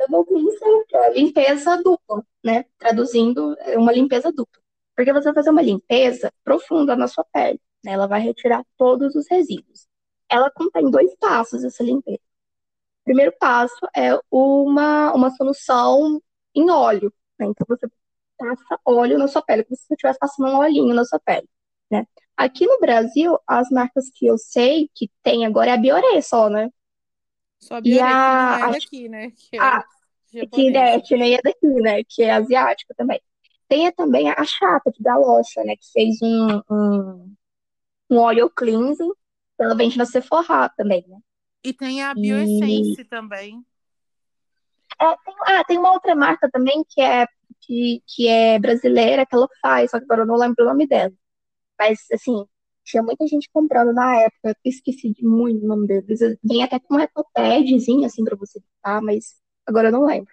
Double cleansing é limpeza dupla, né? Traduzindo, é uma limpeza dupla. Porque você vai fazer uma limpeza profunda na sua pele, né? Ela vai retirar todos os resíduos. Ela contém dois passos essa limpeza. O primeiro passo é uma, uma solução em óleo, né? Então você passa óleo na sua pele, como se você estivesse passando um olhinho na sua pele, né? Aqui no Brasil, as marcas que eu sei que tem agora é a Bioré só, né? Só a Bioré, E que não a, é a daqui, né? Que é ah, que é daqui, né? Que é asiática também. Tem também a Chata de Galocha, né? Que fez um, um, um óleo cleansing. Ela vende na Sephora também, né? E tem a E Bioessence também. é, tem, ah, tem uma outra marca também que é, que, que é brasileira, que ela faz, só que agora eu não lembro o nome dela. Mas, assim, tinha muita gente comprando na época, eu esqueci de muito o nome deles. Vem até com um ecopadzinho, assim, pra você botar, mas agora eu não lembro.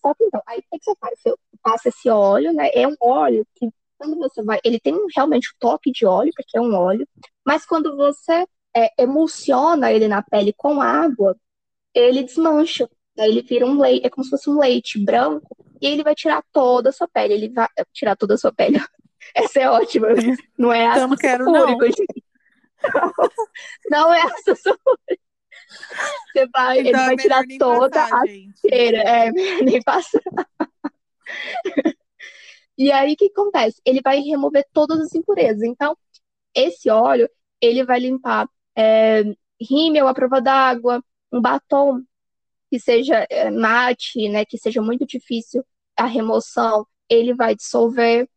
Só que então, aí o que que você faz? Você passa esse óleo, né? É um óleo que, quando você vai, ele tem realmente o toque de óleo, porque é um óleo, mas quando você é, emulsiona ele na pele com água, ele desmancha. Daí ele vira um leite, é como se fosse um leite branco, e ele vai tirar toda a sua pele. Ele vai tirar toda a sua pele. Essa é ótima. Não é Então não ácido quero, sulfúrico, não. gente. Não é ácido sulfúrico. Você vai, ele Então é vai tirar toda passar, a gente. É, nem passa. E aí, o que acontece? Ele vai remover todas as impurezas. Então, esse óleo, ele vai limpar é, rímel à prova d'água, um batom que seja é, mate, né, que seja muito difícil a remoção, ele vai dissolver.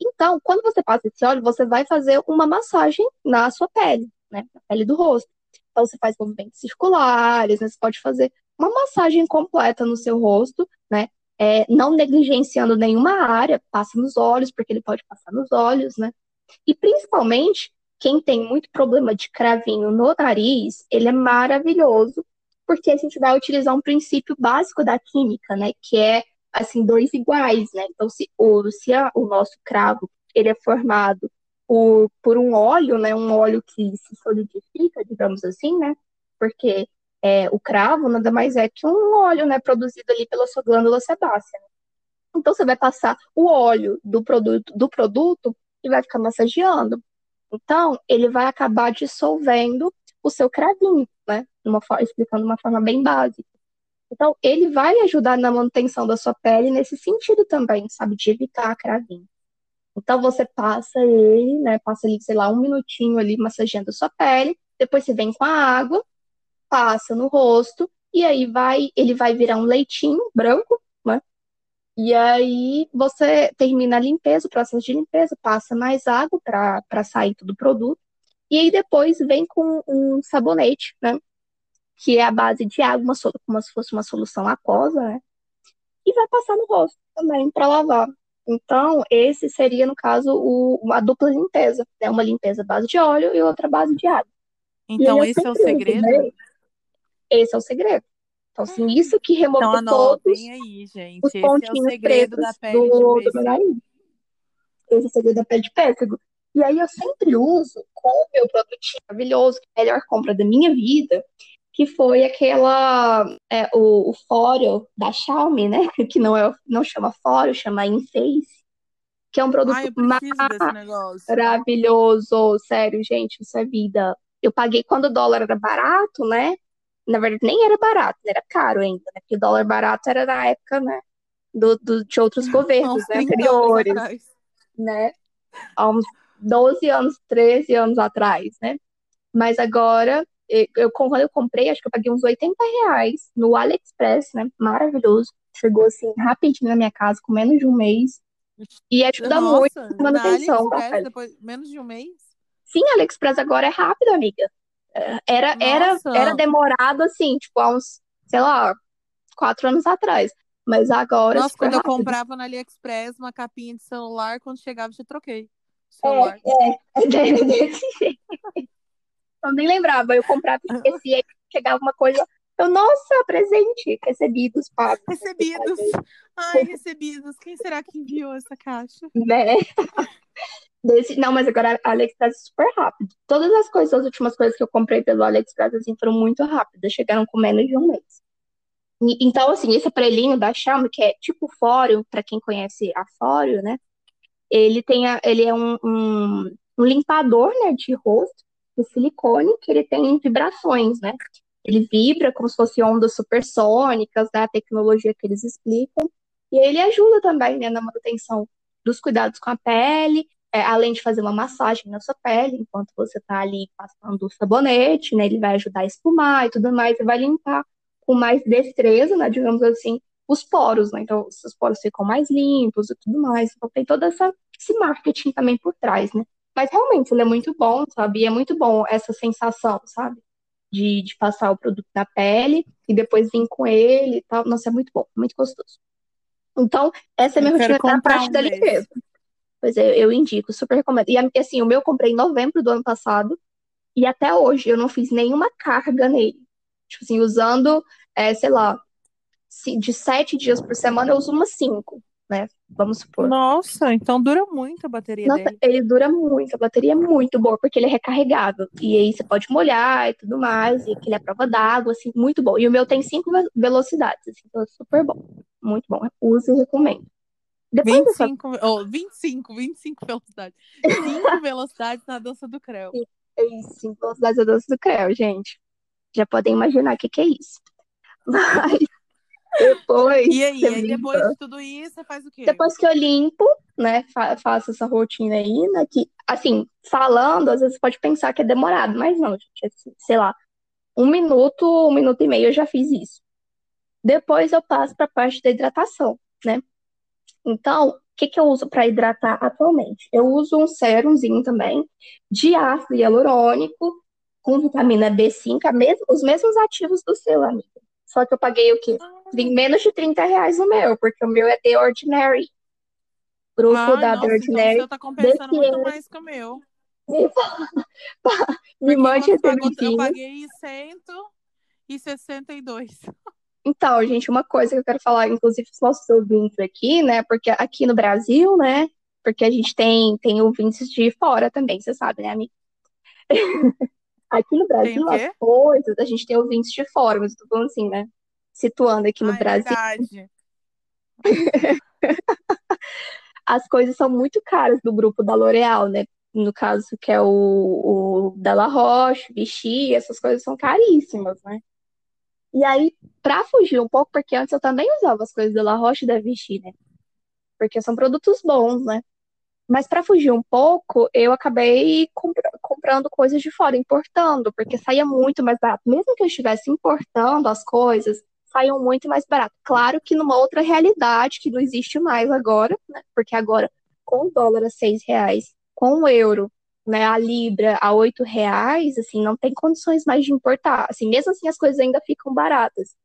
Então, quando você passa esse óleo, você vai fazer uma massagem na sua pele, né, na pele do rosto. Então, você faz movimentos circulares, né, você pode fazer uma massagem completa no seu rosto, né, é, não negligenciando nenhuma área, passa nos olhos, porque ele pode passar nos olhos, né, e principalmente, quem tem muito problema de cravinho no nariz, ele é maravilhoso, porque a gente vai utilizar um princípio básico da química, né? Que é, assim, dois iguais, né? Então, se o, se a- o nosso cravo, ele é formado por, por um óleo, né? Um óleo que se solidifica, digamos assim, né? Porque é, o cravo nada mais é que um óleo, né? Produzido ali pela sua glândula sebácea. né? Então, você vai passar o óleo do produto, do produto e vai ficar massageando. Então, ele vai acabar dissolvendo o seu cravinho, né? Uma, explicando de uma forma bem básica. Então, ele vai ajudar na manutenção da sua pele nesse sentido também, sabe? De evitar cravinho. Então, você passa ele, né? Passa ali, sei lá, um minutinho ali massageando a sua pele. Depois você vem com a água, passa no rosto, e aí vai, ele vai virar um leitinho branco? E aí você termina a limpeza, o processo de limpeza, passa mais água para sair todo o produto. E aí depois vem com um sabonete, né? Que é a base de água, uma, como se fosse uma solução aquosa, né? E vai passar no rosto também para lavar. Então, esse seria, no caso, o, a dupla limpeza, né? Uma limpeza base de óleo e outra base de água. Então eu esse é o segredo? né? Esse é o segredo. Então, assim, isso que Então remove todos aí, gente. os Esse é pontinhos segredo da pretos do, do meu nariz. Esse é o segredo da pele de pêssego. E aí eu sempre uso com o meu produtinho maravilhoso, que é a melhor compra da minha vida, que foi aquela, é, o, o Fóreo da Xiaomi, né? Que não, é, não chama Fóreo, chama InFace, que é um produto Ai, maravilhoso. Sério, gente, isso é vida. Eu paguei quando o dólar era barato, né? Na verdade, nem era barato, era caro ainda, né? Porque o dólar barato era na época, né? Do, do- de outros governos, uns né? 30 anos Anteriores, né? Há uns 12 anos, 13 anos atrás, né? Mas agora, eu, quando eu comprei, acho que eu paguei uns 80 reais no AliExpress, né? Maravilhoso. Chegou assim, rapidinho na minha casa, com menos de um mês. E ajuda muito Nossa, na na manutenção da depois menos de um mês? Sim, AliExpress agora é rápido, amiga. Era, era, Nossa, era demorado assim, tipo, há uns, sei lá, quatro anos atrás. Mas agora nossa, quando eu rápido. comprava na AliExpress uma capinha de celular, quando chegava eu já troquei É, celular. é, é desse jeito. Eu nem lembrava, eu comprava e esquecia, chegava uma coisa, eu, nossa, presente, recebidos, pagos, Recebidos. Ai, recebidos. Quem será que enviou essa caixa? né? Desse, não, mas agora a AliExpress é super rápido. Todas as coisas, as últimas coisas que eu comprei pelo AliExpress, assim, foram muito rápidas, chegaram com menos de um mês. E- Então, assim, esse aparelhinho da Xiaomi, que é tipo Fóreo, para quem conhece a Fóreo, né? Ele tem a- ele é um, um, um limpador, né, de rosto, de silicone, que ele tem vibrações, né? Ele vibra como se fossem ondas supersônicas, da tecnologia que eles explicam. E ele ajuda também, né, na manutenção dos cuidados com a pele, é, além de fazer uma massagem na sua pele, enquanto você está ali passando o sabonete, né, ele vai ajudar a espumar e tudo mais, e vai limpar com mais destreza, né, digamos assim, os poros, né, então os poros ficam mais limpos e tudo mais, então tem todo essa, esse marketing também por trás, né. Mas realmente ele é muito bom, sabe, e é muito bom essa sensação, sabe, de, de passar o produto na pele e depois vir com ele e tal, nossa, é muito bom, muito gostoso. Então, essa é a minha rotina na parte um da limpeza. Pois é, eu indico, super recomendo. E assim, o meu eu comprei em novembro do ano passado e até hoje eu não fiz nenhuma carga nele. Tipo assim, usando, é, sei lá, de sete dias por semana eu uso umas cinco, né? Vamos supor. Nossa, então dura muito a bateria Nossa, dele. Ele dura muito, a bateria é muito boa, porque ele é recarregável. E aí você pode molhar e tudo mais, e aquele é prova d'água, assim, muito bom. E o meu tem cinco velocidades, assim, então é super bom. Muito bom. Use e recomendo. Depois 25, dessa... oh, 25, 25 velocidades. 5 velocidades na dança do Creu. Isso, 5 velocidades na dança do Creu, gente. Já podem imaginar o que, que é isso. Mas depois. E aí, aí depois de tudo isso, você faz o quê? Depois que eu limpo, né? Fa faço essa rotina aí, né? Que, assim, falando, às vezes pode pensar que é demorado, mas não, gente. Assim, sei lá, um minuto, um minuto e meio eu já fiz isso. Depois eu passo para a parte da hidratação, né? Então, o que, que eu uso para hidratar atualmente? Eu uso um sérumzinho também de ácido hialurônico com vitamina B5, mesmo, os mesmos ativos do seu, amigo. Só que eu paguei o quê? Vim menos de 30 reais no meu, porque o meu é The Ordinary. Grupo ah, da nossa, The Ordinary. Então o seu tá compensando muito mais que o meu. Me mande esse pagou, Eu paguei 162. Então, gente, uma coisa que eu quero falar, inclusive, os nossos ouvintes aqui, né? Porque aqui no Brasil, né? Porque a gente tem, tem ouvintes de fora também, você sabe, né, amiga? aqui no Brasil, as coisas, a gente tem ouvintes de fora, mas eu tô falando assim, né? Situando aqui no ah, é Brasil. Verdade. as coisas são muito caras do grupo da L'Oréal, né? No caso, que é o, o da La Roche, Vichy, essas coisas são caríssimas, né? E aí, pra fugir um pouco, porque antes eu também usava as coisas da La Roche e da Vichy, né? Porque são produtos bons, né? Mas para fugir um pouco, eu acabei comprando coisas de fora, importando, porque saía muito mais barato. Mesmo que eu estivesse importando as coisas, saíam muito mais barato. Claro que numa outra realidade que não existe mais agora, né? Porque agora, com o dólar a seis reais, com o euro né, a libra a oito reais, assim, não tem condições mais de importar. Assim, mesmo assim as coisas ainda ficam baratas.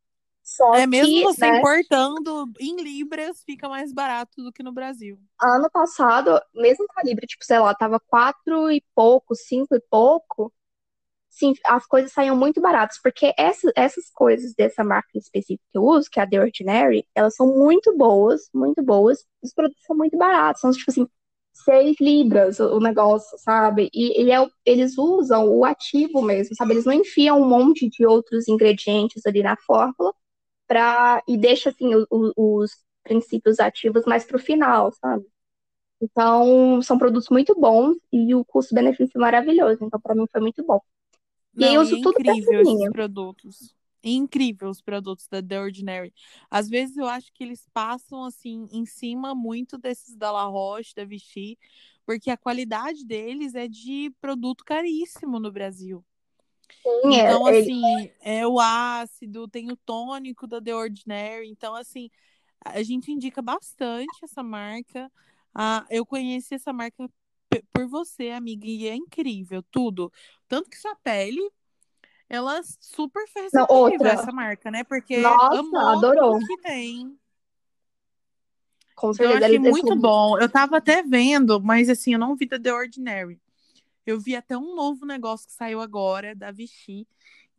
Só é mesmo que, você né, importando em libras fica mais barato do que no Brasil. Ano passado, mesmo com a libra, tipo, sei lá, tava quatro e pouco, cinco e pouco, sim, as coisas saíam muito baratas, porque essa, essas coisas dessa marca específica que eu uso, que é a The Ordinary, elas são muito boas, muito boas, os produtos são muito baratos, são tipo assim, 6 libras o negócio, sabe? E, e é, eles usam o ativo mesmo, sabe? Eles não enfiam um monte de outros ingredientes ali na fórmula pra, e deixa assim o, o, os princípios ativos mais pro final, sabe? Então, são produtos muito bons e o custo-benefício maravilhoso. Então, para mim foi muito bom. Não, e eu uso é tudo incrível esses produtos incrível os produtos da The Ordinary. Às vezes eu acho que eles passam assim em cima muito desses da La Roche, da Vichy, porque a qualidade deles é de produto caríssimo no Brasil. Sim, é, então, é, assim, é o ácido, tem o tônico da The Ordinary. Então, assim, a gente indica bastante essa marca. Ah, eu conheci essa marca por você, amiga, e é incrível, tudo. Tanto que sua pele ela super fez Não, outra. essa marca, né? Porque Nossa, adorou. que tem. Com certeza. Eu achei muito bom. Eu tava até vendo, mas assim, eu não vi da The Ordinary. Eu vi até um novo negócio que saiu agora, da Vichy,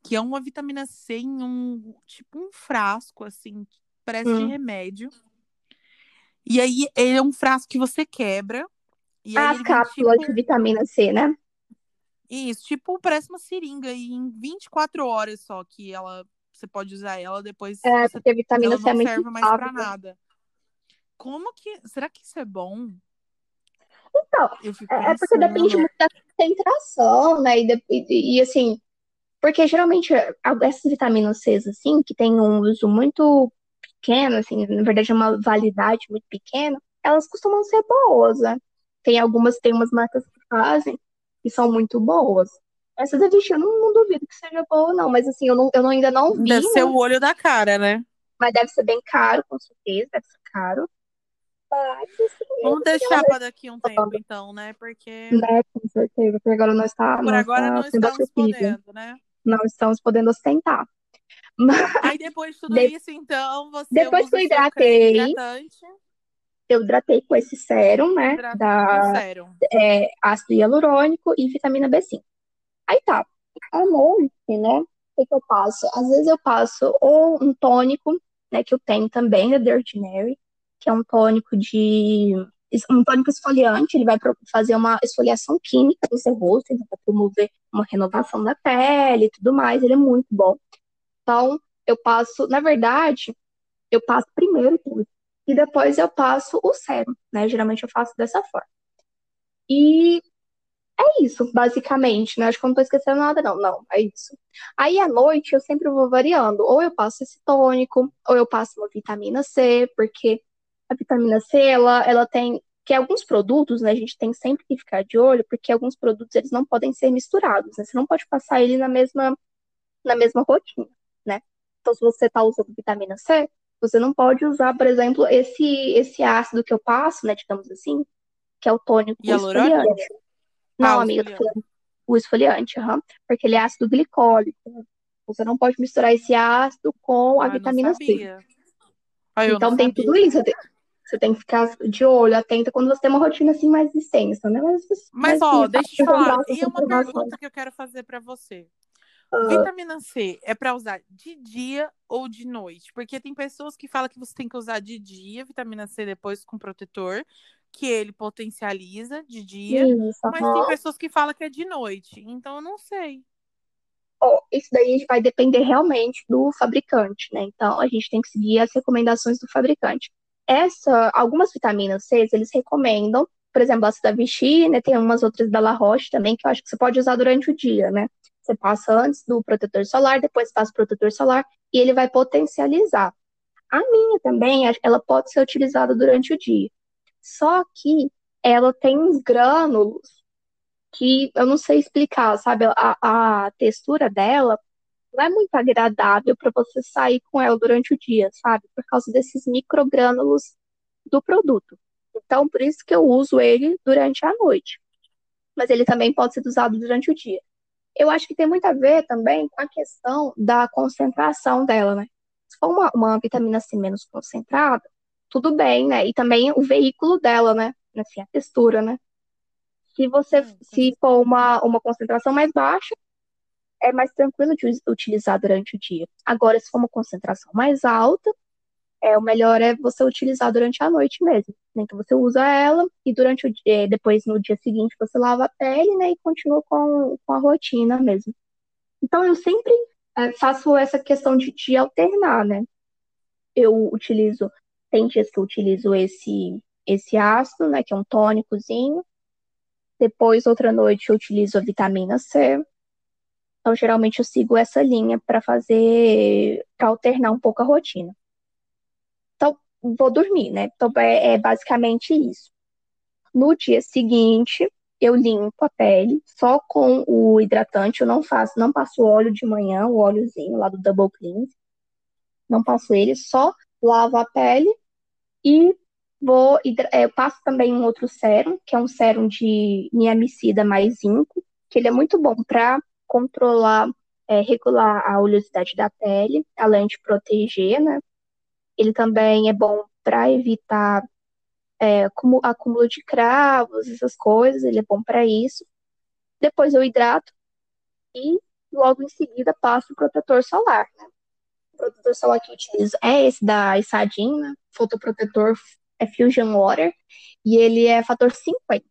que é uma vitamina C em um, tipo um frasco, assim, parece hum. de remédio. E aí, ele é um frasco que você quebra. E ah, as cápsulas tipo... de vitamina C, né? Isso, tipo, parece uma seringa e em 24 horas só que ela você pode usar ela depois. É, você, porque a vitamina ela C é não muito serve mais para nada. Como que. Será que isso é bom? Então, é, é porque depende muito da concentração, né? E, e, e, assim, porque geralmente essas vitaminas C, assim, que tem um uso muito pequeno, assim, na verdade é uma validade muito pequena, elas costumam ser boas, né? Tem algumas, tem umas marcas que fazem que são muito boas. Essa da Vichy eu não, não duvido que seja boa, não, mas assim, eu, não, eu ainda não vi. Deve ser o olho da cara, né? Mas deve ser bem caro, com certeza, deve ser caro. Mas, assim, Vamos eu- deixar para daqui um tempo, então, né? Porque né, com certeza, porque agora nós está por agora não sendo estamos acessível. podendo, né? Não estamos podendo ostentar. Mas Aí depois de tudo De- isso, então, você Depois que eu hidratei, eu hidratei com esse sérum, né? Da sérum. é, ácido hialurônico e vitamina B5. Aí tá. À noite, né? O que eu passo? Às vezes eu passo ou um tônico, né? Que eu tenho também da The Ordinary, que é um tônico de. Um tônico esfoliante, ele vai fazer uma esfoliação química no seu rosto, ele vai promover uma renovação da pele e tudo mais, ele é muito bom. Então, eu passo, na verdade, eu passo primeiro tudo, e depois eu passo o sérum, né? Geralmente eu faço dessa forma. E é isso, basicamente, né? Acho que eu não tô esquecendo nada, não. Não, é isso. Aí à noite eu sempre vou variando. Ou eu passo esse tônico, ou eu passo uma vitamina C, porque a vitamina C, ela, ela tem. Que alguns produtos, né, a gente tem sempre que ficar de olho, porque alguns produtos eles não podem ser misturados, né? Você não pode passar ele na mesma, na mesma rotina, né? Então, se você tá usando vitamina C, você não pode usar, por exemplo, esse, esse ácido que eu passo, né, digamos assim, que é o tônico Hialurônico? esfoliante. Não, Ah, amiga, esfoliante. o esfoliante, aham, porque ele é ácido glicólico. Você não pode misturar esse ácido com a Ah, vitamina C. Ah, Então tem sabia. tudo isso. Você tem, que ficar de olho, atenta quando você tem uma rotina assim mais extensa, né? Mas, Mas, mas ó, sim, deixa eu te falar. E é uma pergunta que eu quero fazer pra você. Vitamina C é pra usar de dia ou de noite? Porque tem pessoas que falam que você tem que usar de dia, vitamina C depois com protetor, que ele potencializa de dia, isso, mas tem pessoas que falam que é de noite. Então eu não sei. Ó, isso daí vai depender realmente do fabricante, né? Então a gente tem que seguir as recomendações do fabricante. Essa, algumas vitaminas C, eles recomendam, por exemplo, essa da Vichy, né? Tem umas outras da La Roche também que eu acho que você pode usar durante o dia, né? Você passa antes do protetor solar, depois passa o protetor solar e ele vai potencializar. A minha também, ela pode ser utilizada durante o dia. Só que ela tem uns grânulos que eu não sei explicar, sabe? A, a textura dela não é muito agradável para você sair com ela durante o dia, sabe? Por causa desses microgrânulos do produto. Então, por isso que eu uso ele durante a noite. Mas ele também pode ser usado durante o dia. Eu acho que tem muito a ver também com a questão da concentração dela, né? Se for uma, uma vitamina C menos concentrada, tudo bem, né? E também o veículo dela, né? Assim, a textura, né? Se você, se for uma, uma concentração mais baixa, é mais tranquilo de utilizar durante o dia. Agora, se for uma concentração mais alta, é, o melhor é você utilizar durante a noite mesmo. né? Então você usa ela e durante o dia, depois no dia seguinte você lava a pele, né, e continua com, com a rotina mesmo. Então eu sempre é, faço essa questão de, de alternar, né? Eu utilizo, tem dias que eu utilizo esse esse ácido, né, que é um tônicozinho. Depois, outra noite, eu utilizo a vitamina C. Então, geralmente, eu sigo essa linha para fazer, para alternar um pouco a rotina. Vou dormir, né? Então, é, é basicamente isso. No dia seguinte, eu limpo a pele só com o hidratante. Eu não faço, não passo óleo de manhã, o óleozinho lá do Double Cleanse. Não passo ele, só lavo a pele e vou. é, Eu passo também um outro sérum, que é um sérum de niamicida mais zinco, que ele é muito bom para controlar, é, regular a oleosidade da pele, além de proteger, né? Ele também é bom para evitar é, acúmulo de cravos, essas coisas, ele é bom para isso. Depois eu hidrato e logo em seguida passo o protetor solar, né? O protetor solar que eu utilizo é esse da Issadin, né? Fotoprotetor é Fusion Water, e ele é fator 50.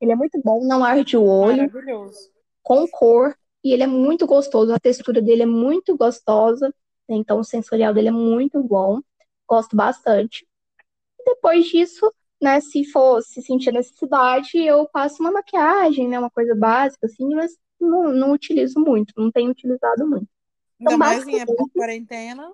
Ele é muito bom, não arde o olho, Maravilhoso. com cor, e ele é muito gostoso, a textura dele é muito gostosa, então o sensorial dele é muito bom, gosto bastante. Depois disso, né, se for se sentir necessidade, eu passo uma maquiagem, né, uma coisa básica, assim, mas não, não utilizo muito, não tenho utilizado muito. Ainda Então, mais em época de quarentena.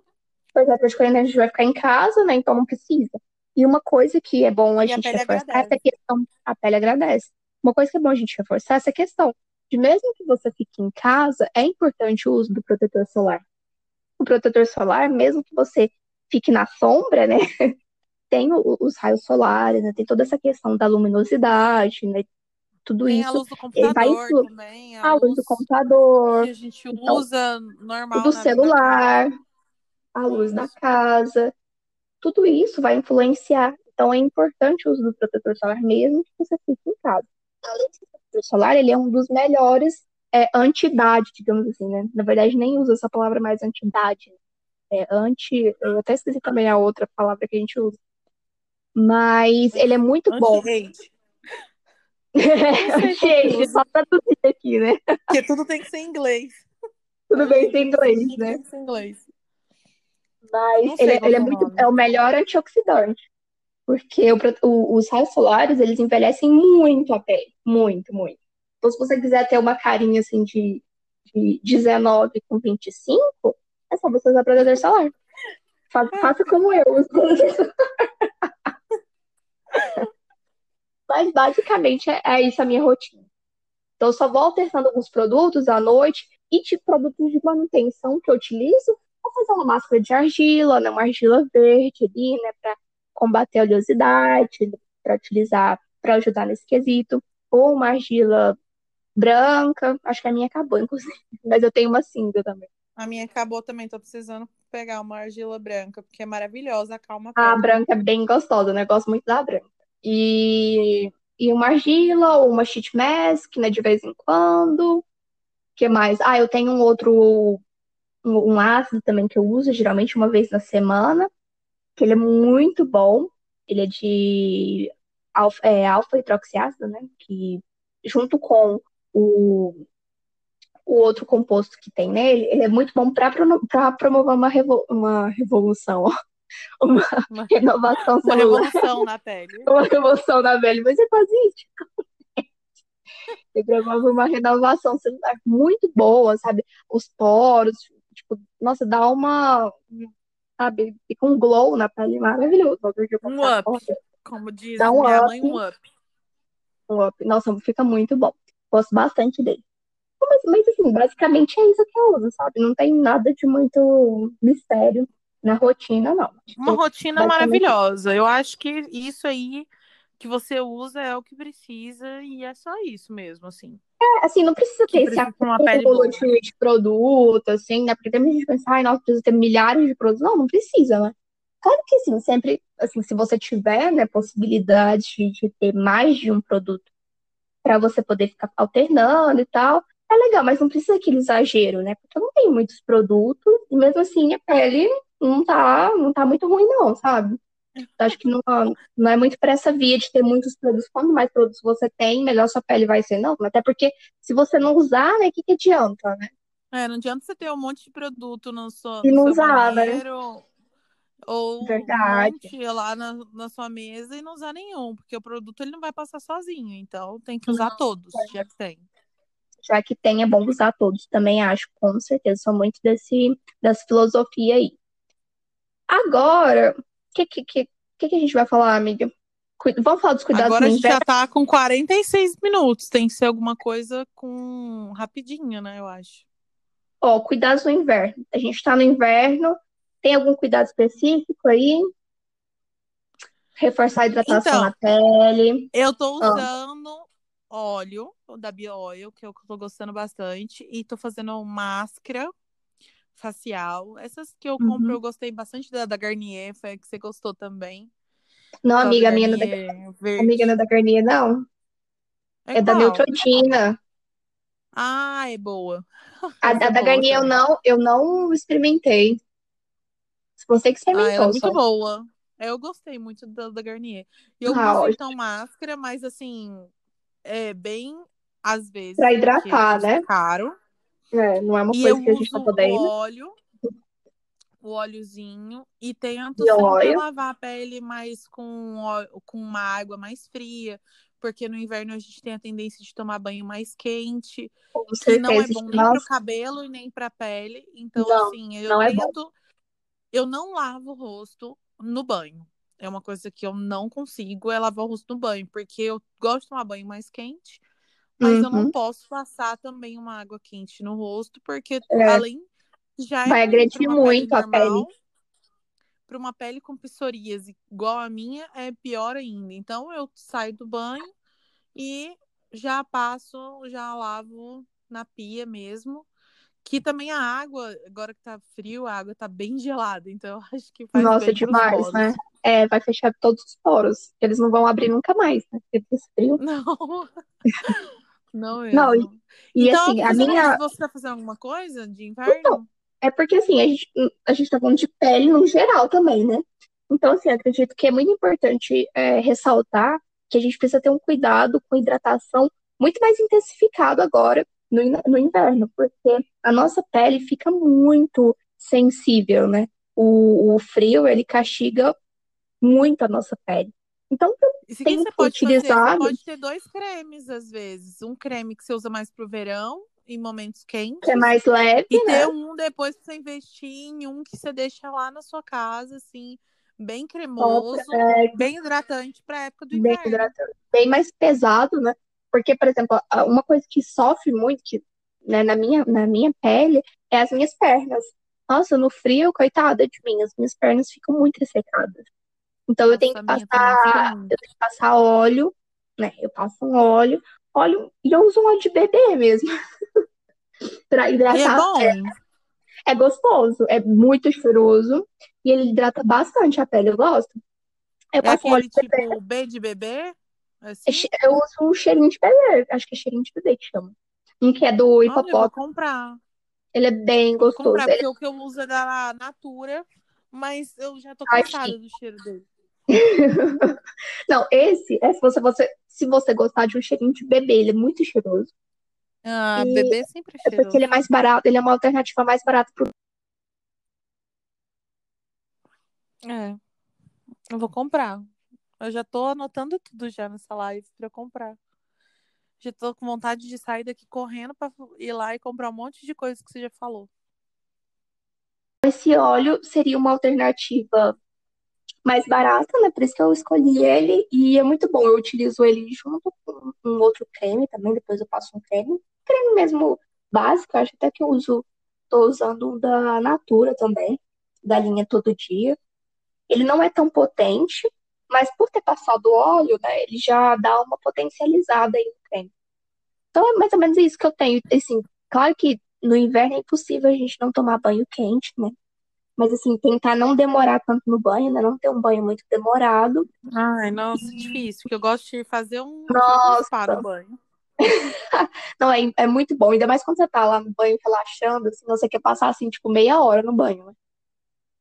Pois é, praticamente a gente vai ficar em casa, né? Então não precisa. E uma coisa que é bom a E a gente pele reforçar agradece. essa questão, a pele agradece. Uma coisa que é bom a gente reforçar essa questão de mesmo que você fique em casa, é importante o uso do protetor solar. O protetor solar, mesmo que você fique na sombra, né? Tem o- os raios solares, né? Tem toda essa questão da luminosidade, né? Tudo Tem a isso luz do vai computador influ- também, a a luz luz do computador, que a gente então, usa o normal do celular, a luz da casa, tudo isso vai influenciar. Então é importante o uso do protetor solar mesmo que você fique em casa. Além ser protetor solar, ele é um dos melhores é, anti-idade, digamos assim, né? Na verdade, nem usa essa palavra mais anti-idade. né? É anti. Eu até esqueci também a outra palavra que a gente usa. Mas ele é muito bom. Que Gente, só traduzir aqui, né? Porque tudo tem que ser em inglês. Tudo bem sem inglês, Tudo né? Tem que ser em inglês. Mas ele, é- ele é é muito, é o melhor antioxidante. Porque o o- os raios solares, eles envelhecem muito a pele. Muito, muito. Então, se você quiser ter uma carinha assim de, de 19 com 25, é só você usar protetor solar. Fa- Faça como eu, uso protetor solar. Mas basicamente é, é isso a minha rotina. Então, eu só vou alternando alguns produtos à noite e de produtos de manutenção que eu utilizo. Vou fazer uma máscara de argila, né? Uma argila verde ali, né? Para combater a oleosidade, para utilizar, para ajudar nesse quesito. Ou uma argila branca. Acho que a minha acabou, inclusive. Mas eu tenho uma cinza também. A minha acabou também, tô precisando pegar uma argila branca, porque é maravilhosa, acalma a branca é bem gostosa, né? Eu gosto muito da branca. E, e uma argila ou uma sheet mask, né? De vez em quando. O que mais? Ah, eu tenho um outro, um, um ácido também que eu uso, geralmente uma vez na semana, que ele é muito bom. Ele é de alfa, é, alfa hidroxiácido, né? Que junto com o, o outro composto que tem nele, ele é muito bom para promover uma, revo, uma revolução, uma Uma, renovação uma celular, revolução na pele. uma revolução da pele, mas é quase isso. Ele promove uma renovação celular muito boa, sabe? Os poros, tipo, nossa, dá uma, sabe, fica um glow na pele maravilhoso. Um up. Como diz Dá um minha up. mãe, um up. um up. Nossa, fica muito bom. Gosto bastante dele. Mas, mas assim, basicamente é isso que eu uso, sabe? Não tem nada de muito mistério na rotina, não. Uma que rotina maravilhosa. Eu acho que isso aí que você usa é o que precisa e é só isso mesmo, assim. é, assim, não precisa ter esse acúmulo de, de produto, assim, né? Porque tem gente que pensa, ai, nossa, precisa ter milhares de produtos. Não, não precisa, né? Claro que sim, sempre, assim, se você tiver, né, possibilidade de, de ter mais de um produto para você poder ficar alternando e tal, é legal, mas não precisa aquele exagero, né? Porque eu não tenho muitos produtos e mesmo assim a pele não tá, não tá muito ruim, não, sabe? Eu acho que não, não é muito para essa via de ter muitos produtos. Quanto mais produtos você tem, melhor sua pele vai ser, não. Até porque se você não usar, né, o que, que adianta, né? É, não adianta você ter um monte de produto no, seu E não usar, né? banheiro ou um Verdade. monte lá na, na sua mesa e não usar nenhum, porque o produto ele não vai passar sozinho, então tem que usar todos, já que tem. Já que tem, é bom usar todos. Também acho, com certeza. Sou muito desse, dessa filosofia aí. Agora, o que, que, que, que a gente vai falar, amiga? Vamos falar dos cuidados Agora a gente já tá com 46 minutos, tem que ser alguma coisa com rapidinho, né, eu acho. Ó, cuidados no inverno. A gente tá no inverno. Tem algum cuidado específico aí? Reforçar a hidratação Então, na pele. eu tô Ah. Óleo da BioOil, que eu tô gostando bastante, e tô fazendo máscara facial. Essas que eu compro, Uhum. eu gostei bastante da, da Garnier, foi a que você gostou também. Não, amiga, da a minha não é da, Garnier amiga não é da Garnier, não. É É da qual? Neutrogena. Ah, é boa. A, a é da boa Garnier eu não, eu não experimentei. Você que Ah, ela é experimentou muito só. boa. Eu gostei muito da, da Garnier. Eu Ah, então, máscara, mas assim, é bem às vezes, pra porque hidratar, custa né? caro. É, não é uma E coisa que a gente tá uso o podendo. óleo, o óleozinho, e tento E sempre óleo, lavar a pele mais com, com uma água mais fria, porque no inverno a gente tem a tendência de tomar banho mais quente, com que não é certeza. bom nem pro Nossa, cabelo e nem pra pele. Então, não, assim, eu não é tento Eu não lavo o rosto no banho. É uma coisa que eu não consigo é lavar o rosto no banho, porque eu gosto de tomar banho mais quente, mas eu não Uhum. posso passar também uma água quente no rosto, porque É, além já é vai agredir uma pele muito a pele. para uma pele com psoríase igual a minha, é pior ainda. Então eu saio do banho e já passo, já lavo na pia mesmo. Que também a água, agora que tá frio, a água tá bem gelada, então eu acho que faz Nossa, bem demais, poros. né? É, vai fechar todos os poros. Eles não vão abrir nunca mais, né? Porque esse frio. Não, não Não, e, e Então, assim, a minha. você tá fazendo alguma coisa de Então, inverno? é porque assim, a gente, a gente tá falando de pele no geral também, né? Então, assim, acredito que é muito importante é, ressaltar que a gente precisa ter um cuidado com hidratação muito mais intensificado agora no, no inverno, porque a nossa pele fica muito sensível, né? O, o frio, ele castiga muito a nossa pele. Então, que Isso que tenho você pode utilizado, pode ter dois cremes, às vezes. Um creme que você usa mais pro verão, em momentos que é quentes, mais leve, e né? ter um depois pra você investir em um que você deixa lá na sua casa, assim, bem cremoso, é, bem hidratante pra época do bem inverno. hidratante, bem mais pesado, né? Porque, por exemplo, a- uma coisa que sofre muito, que, né, na minha, na minha pele, é as minhas pernas. Nossa, no frio, coitada de mim, as minhas pernas ficam muito ressecadas. Então eu tenho que a passar, eu tenho que passar óleo, né? Eu passo um óleo, óleo, e eu uso um óleo de bebê mesmo, pra E é hidratar. bom. É gostoso, é muito cheiroso, e ele hidrata bastante a pele, eu gosto. Eu É passo um óleo aquele de bebê, tipo B de bebê, é assim? eu uso um cheirinho de bebê, acho que é cheirinho de bebê que chama. Um que é do Olha, eu vou hipopótamo, comprar. ele é bem gostoso. comprar, Ele porque o que eu uso é da Natura, mas eu já tô cansada do cheiro dele. Não, esse é se você, você, se você gostar de um cheirinho de bebê, ele é muito cheiroso. Ah, E bebê sempre é é porque ele é mais barato, ele é uma alternativa mais barata pro. É, eu vou comprar. Eu já tô anotando tudo já nessa live eu comprar. Já tô com vontade de sair daqui correndo pra ir lá e comprar um monte de coisa que você já falou. Esse óleo seria uma alternativa mais barata, né? Por isso que eu escolhi ele. E é muito bom. Eu utilizo ele junto com um outro creme também. Depois eu passo um creme. Creme mesmo básico. Acho até que eu uso. Tô usando um da Natura também. Da linha Todo Dia. Ele não é tão potente. Mas por ter passado óleo, né? Ele já dá uma potencializada aí no creme. Então é mais ou menos isso que eu tenho. Assim, claro que no inverno é impossível a gente não tomar banho quente, né? Mas assim, tentar não demorar tanto no banho, né? Não ter um banho muito demorado. Ai, nossa, difícil, porque eu gosto de fazer um spa Nossa, no banho. não, é, é muito bom. Ainda mais quando você tá lá no banho relaxando, assim, você quer passar assim, tipo, meia hora no banho, né?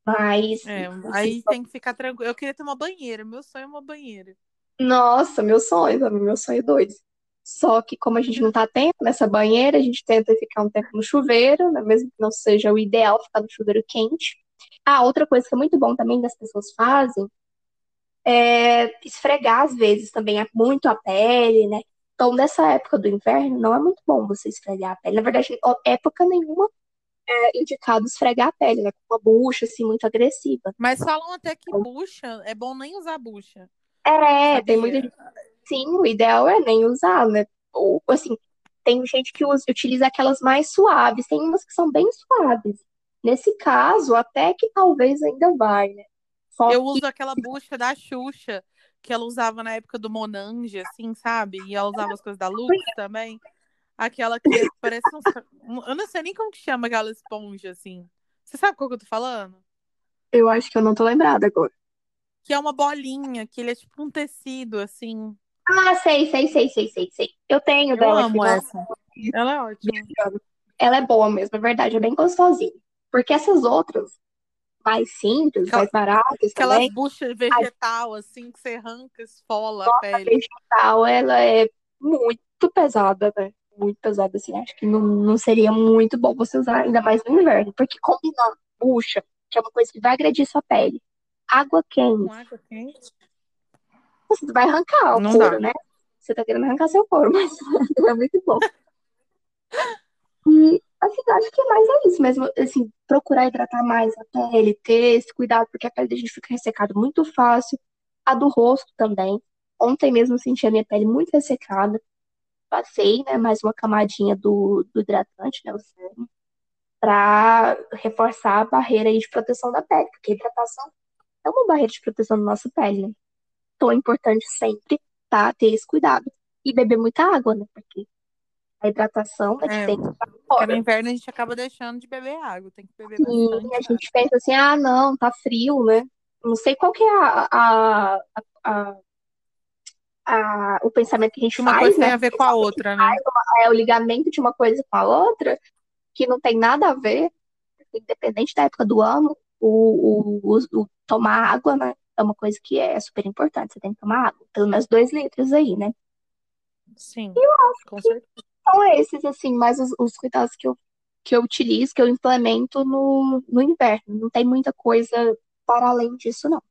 Mas, É, aí tem que ficar tranquilo. Eu queria ter uma banheira, meu sonho é uma banheira. nossa, meu sonho também, meu sonho dois. Só que como a gente não tá tendo nessa banheira, a gente tenta ficar um tempo no chuveiro, né? Mesmo que não seja o ideal ficar no chuveiro quente. Ah, outra coisa que é muito bom também das pessoas fazem é esfregar às vezes também é muito a pele, né? Então, nessa época do inverno, não é muito bom você esfregar a pele. Na verdade, época nenhuma é indicado esfregar a pele, né? Com uma bucha, assim, muito agressiva. Mas falam até que bucha, é bom nem usar bucha, É, tem muita sabia? gente. Sim, o ideal é nem usar, né? Ou, assim, tem gente que usa- utiliza aquelas mais suaves, tem umas que são bem suaves. Nesse caso, até que talvez ainda vai, né? Só Eu que uso aquela bucha da Xuxa, que ela usava na época do Monange, assim, sabe? E ela usava as coisas da Lux também. Aquela que é- parece um... Eu não sei nem como que chama aquela esponja, assim. Você sabe qual que eu tô falando? eu acho que eu não tô lembrada agora. Que é uma bolinha, que ele é tipo um tecido, assim. Ah, sei, sei, sei, sei, sei, sei. Eu tenho Eu dela amo nossa, essa. Ela é ótima. ela é boa mesmo, é verdade, é bem gostosinha. Porque essas outras, mais simples, Aquela- mais baratas Aquelas também, buchas vegetal, assim, que você arranca, esfola a a pele. vegetal, ela é muito pesada, né? Muito pesada, assim. Acho que não, não seria muito bom você usar, ainda mais no inverno. Porque combinando bucha, que é uma coisa que vai agredir sua pele, água quente, água quente? você vai arrancar o Não couro, dá. né? Você tá querendo arrancar seu couro, mas é muito bom. E Assim, acho que mais é isso mesmo, assim, procurar hidratar mais a pele, ter esse cuidado, porque a pele da gente fica ressecada muito fácil. A do rosto também. Ontem mesmo eu senti a minha pele muito ressecada. Passei, né, mais uma camadinha do, do hidratante, né, o sérum, pra reforçar a barreira aí de proteção da pele, porque a hidratação é uma barreira de proteção da nossa pele, né? Então é importante sempre, tá, ter esse cuidado. E beber muita água, né, porque a hidratação é de É, dentro porque fora. no inverno a gente acaba deixando de beber água. Tem que beber Sim, bastante a água. gente pensa assim, ah, não, tá frio, né? Não sei qual que é a, a, a, a- o pensamento que a gente uma faz, coisa né? tem a ver com a outra, né? É o ligamento de uma coisa com a outra, que não tem nada a ver, independente da época do ano, o, o, o- o tomar água, né? É uma coisa que é super importante. Você tem que tomar água, pelo menos dois litros aí, né? Sim, com certeza. Então, é esses, assim, mais os, os cuidados que eu, que eu utilizo, que eu implemento no, no inverno. Não tem muita coisa para além disso, não.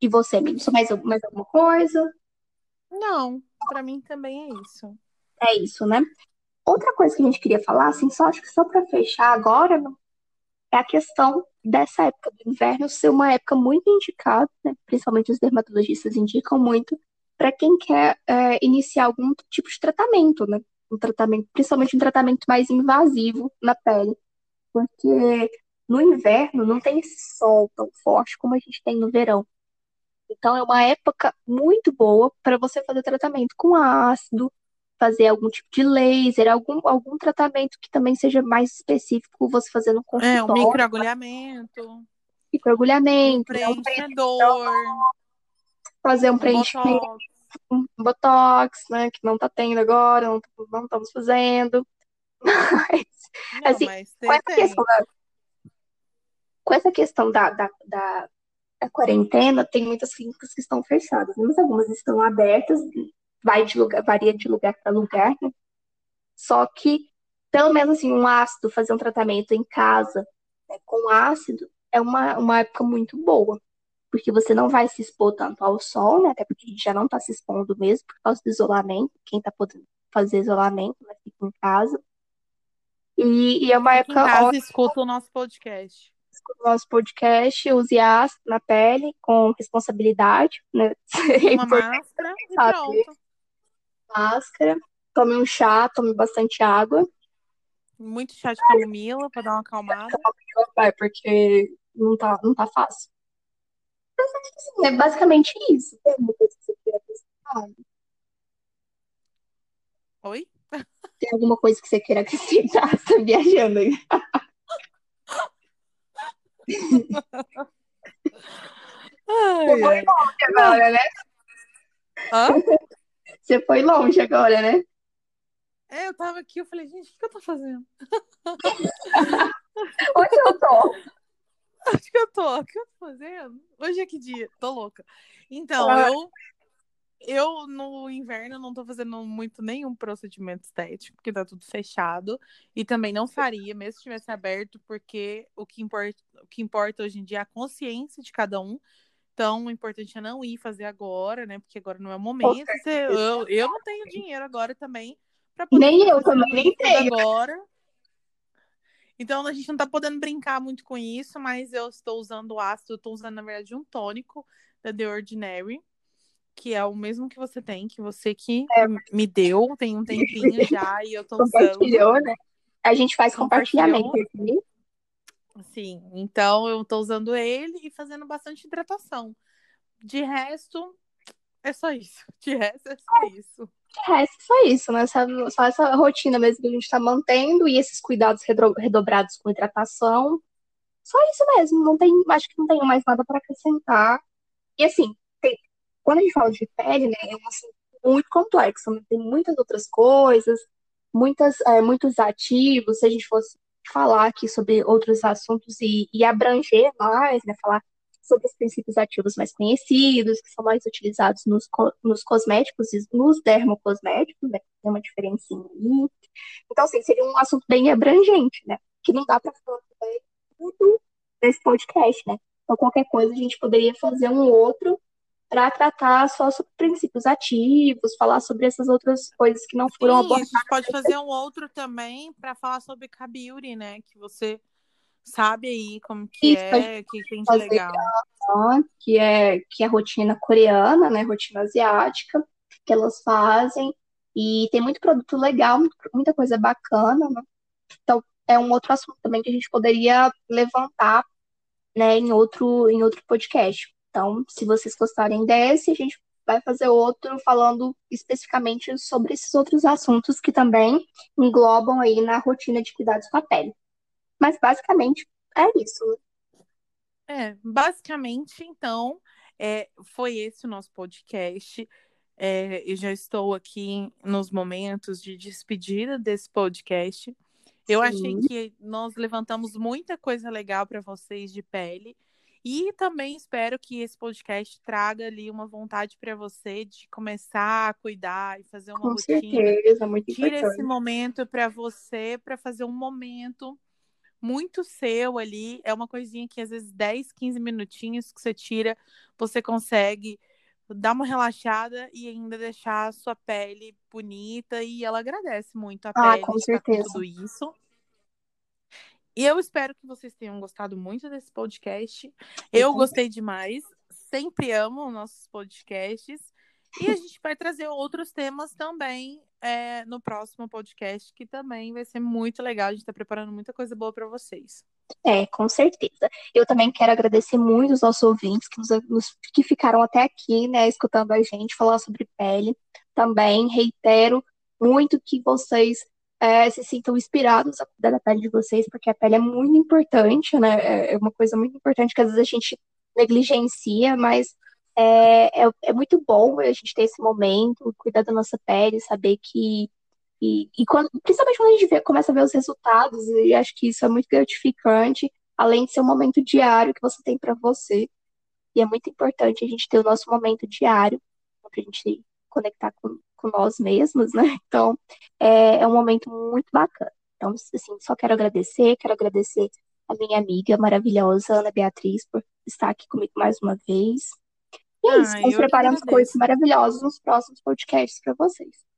E você? Só mais, mais alguma coisa? Não, pra mim também é isso. É isso, né? Outra coisa que a gente queria falar, assim, só acho que só para fechar agora, né, é a questão dessa época do inverno ser uma época muito indicada, né? Principalmente os dermatologistas indicam muito para quem quer é, iniciar algum tipo de tratamento, né? Um tratamento, principalmente um tratamento mais invasivo na pele, porque no inverno não tem esse sol tão forte como a gente tem no verão. Então é uma época muito boa para você fazer tratamento com ácido, fazer algum tipo de laser, algum, algum tratamento que também seja mais específico, você fazer no É, um consultório, microagulhamento, microagulhamento, um né? Um preenchedor, fazer um um preenchimento, botox. um botox, né? Que não tá tendo agora, não, não estamos fazendo. Mas, Não, assim, mas com essa questão da, com essa questão da, da, da, da quarentena, tem muitas clínicas que estão fechadas, mas algumas estão abertas, vai de lugar, varia de lugar para lugar, né? Só que, pelo menos assim, um ácido, fazer um tratamento em casa, né, com ácido, é uma, uma época muito boa. Porque você não vai se expor tanto ao sol, né? Até porque a gente já não tá se expondo mesmo por causa do isolamento. Quem tá podendo fazer isolamento, né, fica em casa. E, e é uma Fica em época casa ótima escuta o nosso podcast. Do nosso podcast, use ácido na pele com responsabilidade, né? É uma máscara e pronto. Máscara, tome um chá, tome bastante água. Muito chá de camomila pra dar uma acalmada. Vai, porque não tá, não tá fácil. É basicamente isso. Tem alguma coisa que você queira acrescentar? Oi? Tem alguma coisa que você queira acrescentar? Você tá viajando aí. Ai, Você foi longe agora, né? Hã? Você foi longe agora, né? É, eu tava aqui, eu falei, gente, o que eu tô fazendo? Onde eu tô? Acho que eu tô. O que eu tô fazendo? Hoje é que dia? Tô louca. Então, Ah. eu eu no inverno não tô fazendo muito nenhum procedimento estético, porque tá tudo fechado. E também não faria, mesmo se estivesse aberto, porque o que importa, o que importa hoje em dia é a consciência de cada um. Então, o importante é não ir fazer agora, né? Porque agora não é o momento. Você- eu, eu não tenho dinheiro agora também pra poder Nem eu também, nem tenho. agora. Então a gente não tá podendo brincar muito com isso, mas eu estou usando o ácido, eu tô usando, na verdade, um tônico da The Ordinary, que é o mesmo que você tem, que você que É. me deu, tem um tempinho já, e eu tô usando. Compartilhou, né? A gente faz compartilhamento aqui. Sim, então eu tô usando ele e fazendo bastante hidratação. De resto, é só isso. De resto, é só isso. De resto, só isso, né? Só, só essa rotina mesmo que a gente tá mantendo e esses cuidados redobrados com hidratação. Só isso mesmo. Não tem, acho que não tenho mais nada para acrescentar. E assim, quando a gente fala de pele, né, é um assunto muito complexo, né? Tem muitas outras coisas, muitas, é, muitos ativos. Se a gente fosse falar aqui sobre outros assuntos e, e abranger mais, né? Falar sobre os princípios ativos mais conhecidos, que são mais utilizados nos, nos cosméticos e nos dermocosméticos, né? Tem uma diferencinha aí. Então, assim, seria um assunto bem abrangente, né? Que não dá para falar tudo nesse podcast, né? Então, qualquer coisa a gente poderia fazer um outro para tratar só sobre princípios ativos, falar sobre essas outras coisas que não foram Sim, a abordadas. gente pode fazer um outro também para falar sobre Kabiuri, né? Que você sabe aí como que Isso, a é, que tem de legal. ó, que é que é a rotina coreana, né, rotina asiática, que elas fazem e tem muito produto legal, muita coisa bacana, né? Então é um outro assunto também que a gente poderia levantar, né, em outro em outro podcast. Então, se vocês gostarem desse, a gente vai fazer outro falando especificamente sobre esses outros assuntos que também englobam aí na rotina de cuidados com a pele. Mas basicamente é isso. É, basicamente, então, é, foi esse o nosso podcast. É, eu já estou aqui nos momentos de despedida desse podcast. Eu achei Sim, que nós levantamos muita coisa legal para vocês de pele. E também espero que esse podcast traga ali uma vontade para você de começar a cuidar e fazer uma com rotina. certeza, muito Tira esse importante. momento para você, para fazer um momento muito seu ali. É uma coisinha que às vezes 10, 15 minutinhos que você tira, você consegue dar uma relaxada e ainda deixar a sua pele bonita. E ela agradece muito a Ah, pele com certeza. tudo isso. E eu espero que vocês tenham gostado muito desse podcast. Eu gostei demais. Sempre amo nossos podcasts. E a gente vai trazer outros temas também é, no próximo podcast, que também vai ser muito legal. A gente está preparando muita coisa boa para vocês. É, com certeza. Eu também quero agradecer muito os nossos ouvintes que, nos, nos- que ficaram até aqui, né, escutando a gente falar sobre pele. Também reitero muito que vocês é, se sintam inspirados a cuidar da pele de vocês, porque a pele é muito importante, né? É é uma coisa muito importante que às vezes a gente negligencia, mas é, é, é muito bom a gente ter esse momento, cuidar da nossa pele, saber que e, e quando, principalmente quando a gente vê- começa a ver os resultados, e acho que isso é muito gratificante, além de ser um momento diário que você tem para você. E é muito importante a gente ter o nosso momento diário, para a gente conectar com, com nós mesmos, né? Então, é, é um momento muito bacana. Então, assim, só quero agradecer, quero agradecer a minha amiga maravilhosa, Ana Beatriz, por estar aqui comigo mais uma vez. E é isso, Ah, vamos que preparando coisas maravilhosas nos próximos podcasts para vocês.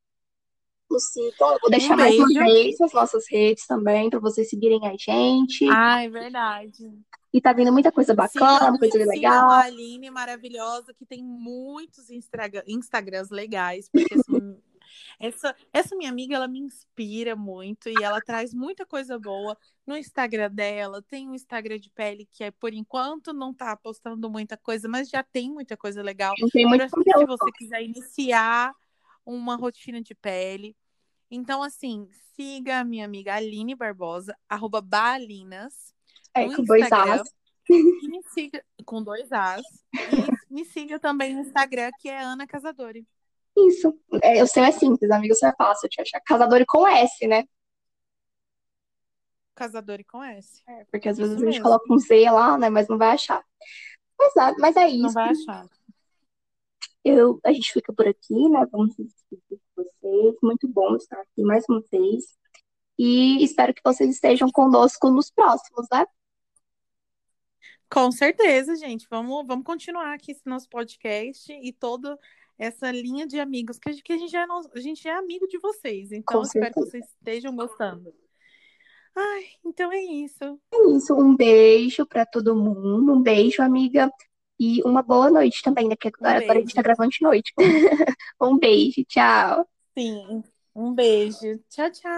Nos sigam, eu vou Um deixar mais uma vez as nossas redes também, para vocês seguirem a gente. Ah, é verdade. E tá vindo muita coisa bacana, Sigam, muita coisa sigam legal. a Aline maravilhosa, que tem muitos Instagram, Instagrams legais, porque essa, essa, essa minha amiga, ela me inspira muito e ela traz muita coisa boa no Instagram dela. Tem um Instagram de pele que é, por enquanto, não tá postando muita coisa, mas já tem muita coisa legal Tem muito se você quiser iniciar uma rotina de pele. Então, assim, siga a minha amiga Aline Barbosa, arroba Balinas, É, com dois. As. E me siga com dois As. E me siga também no Instagram, que é Ana Casadori. Isso. É, o seu é simples, amigo, o seu é fácil de achar. Casador com S, né? Casadori com S. É, porque às Isso vezes a gente mesmo. coloca um Z lá, né? Mas não vai achar. Mas é, mas é Não isso. vai achar. Eu, a gente fica por aqui, né? Vamos se despedir vocês. Muito bom estar aqui mais uma vez. E espero que vocês estejam conosco nos próximos, né? Com certeza, gente. Vamos, vamos continuar aqui esse nosso podcast e toda essa linha de amigos, que a gente, que a gente, é, a gente é amigo de vocês. Então, Com espero que certeza. vocês estejam gostando. Ai, então é isso. É isso. Um beijo pra todo mundo. Um beijo, amiga. E uma boa noite também, né? Porque Um agora, agora a gente tá gravando de noite. Um beijo. Tchau. Sim. Um beijo. Tchau, tchau.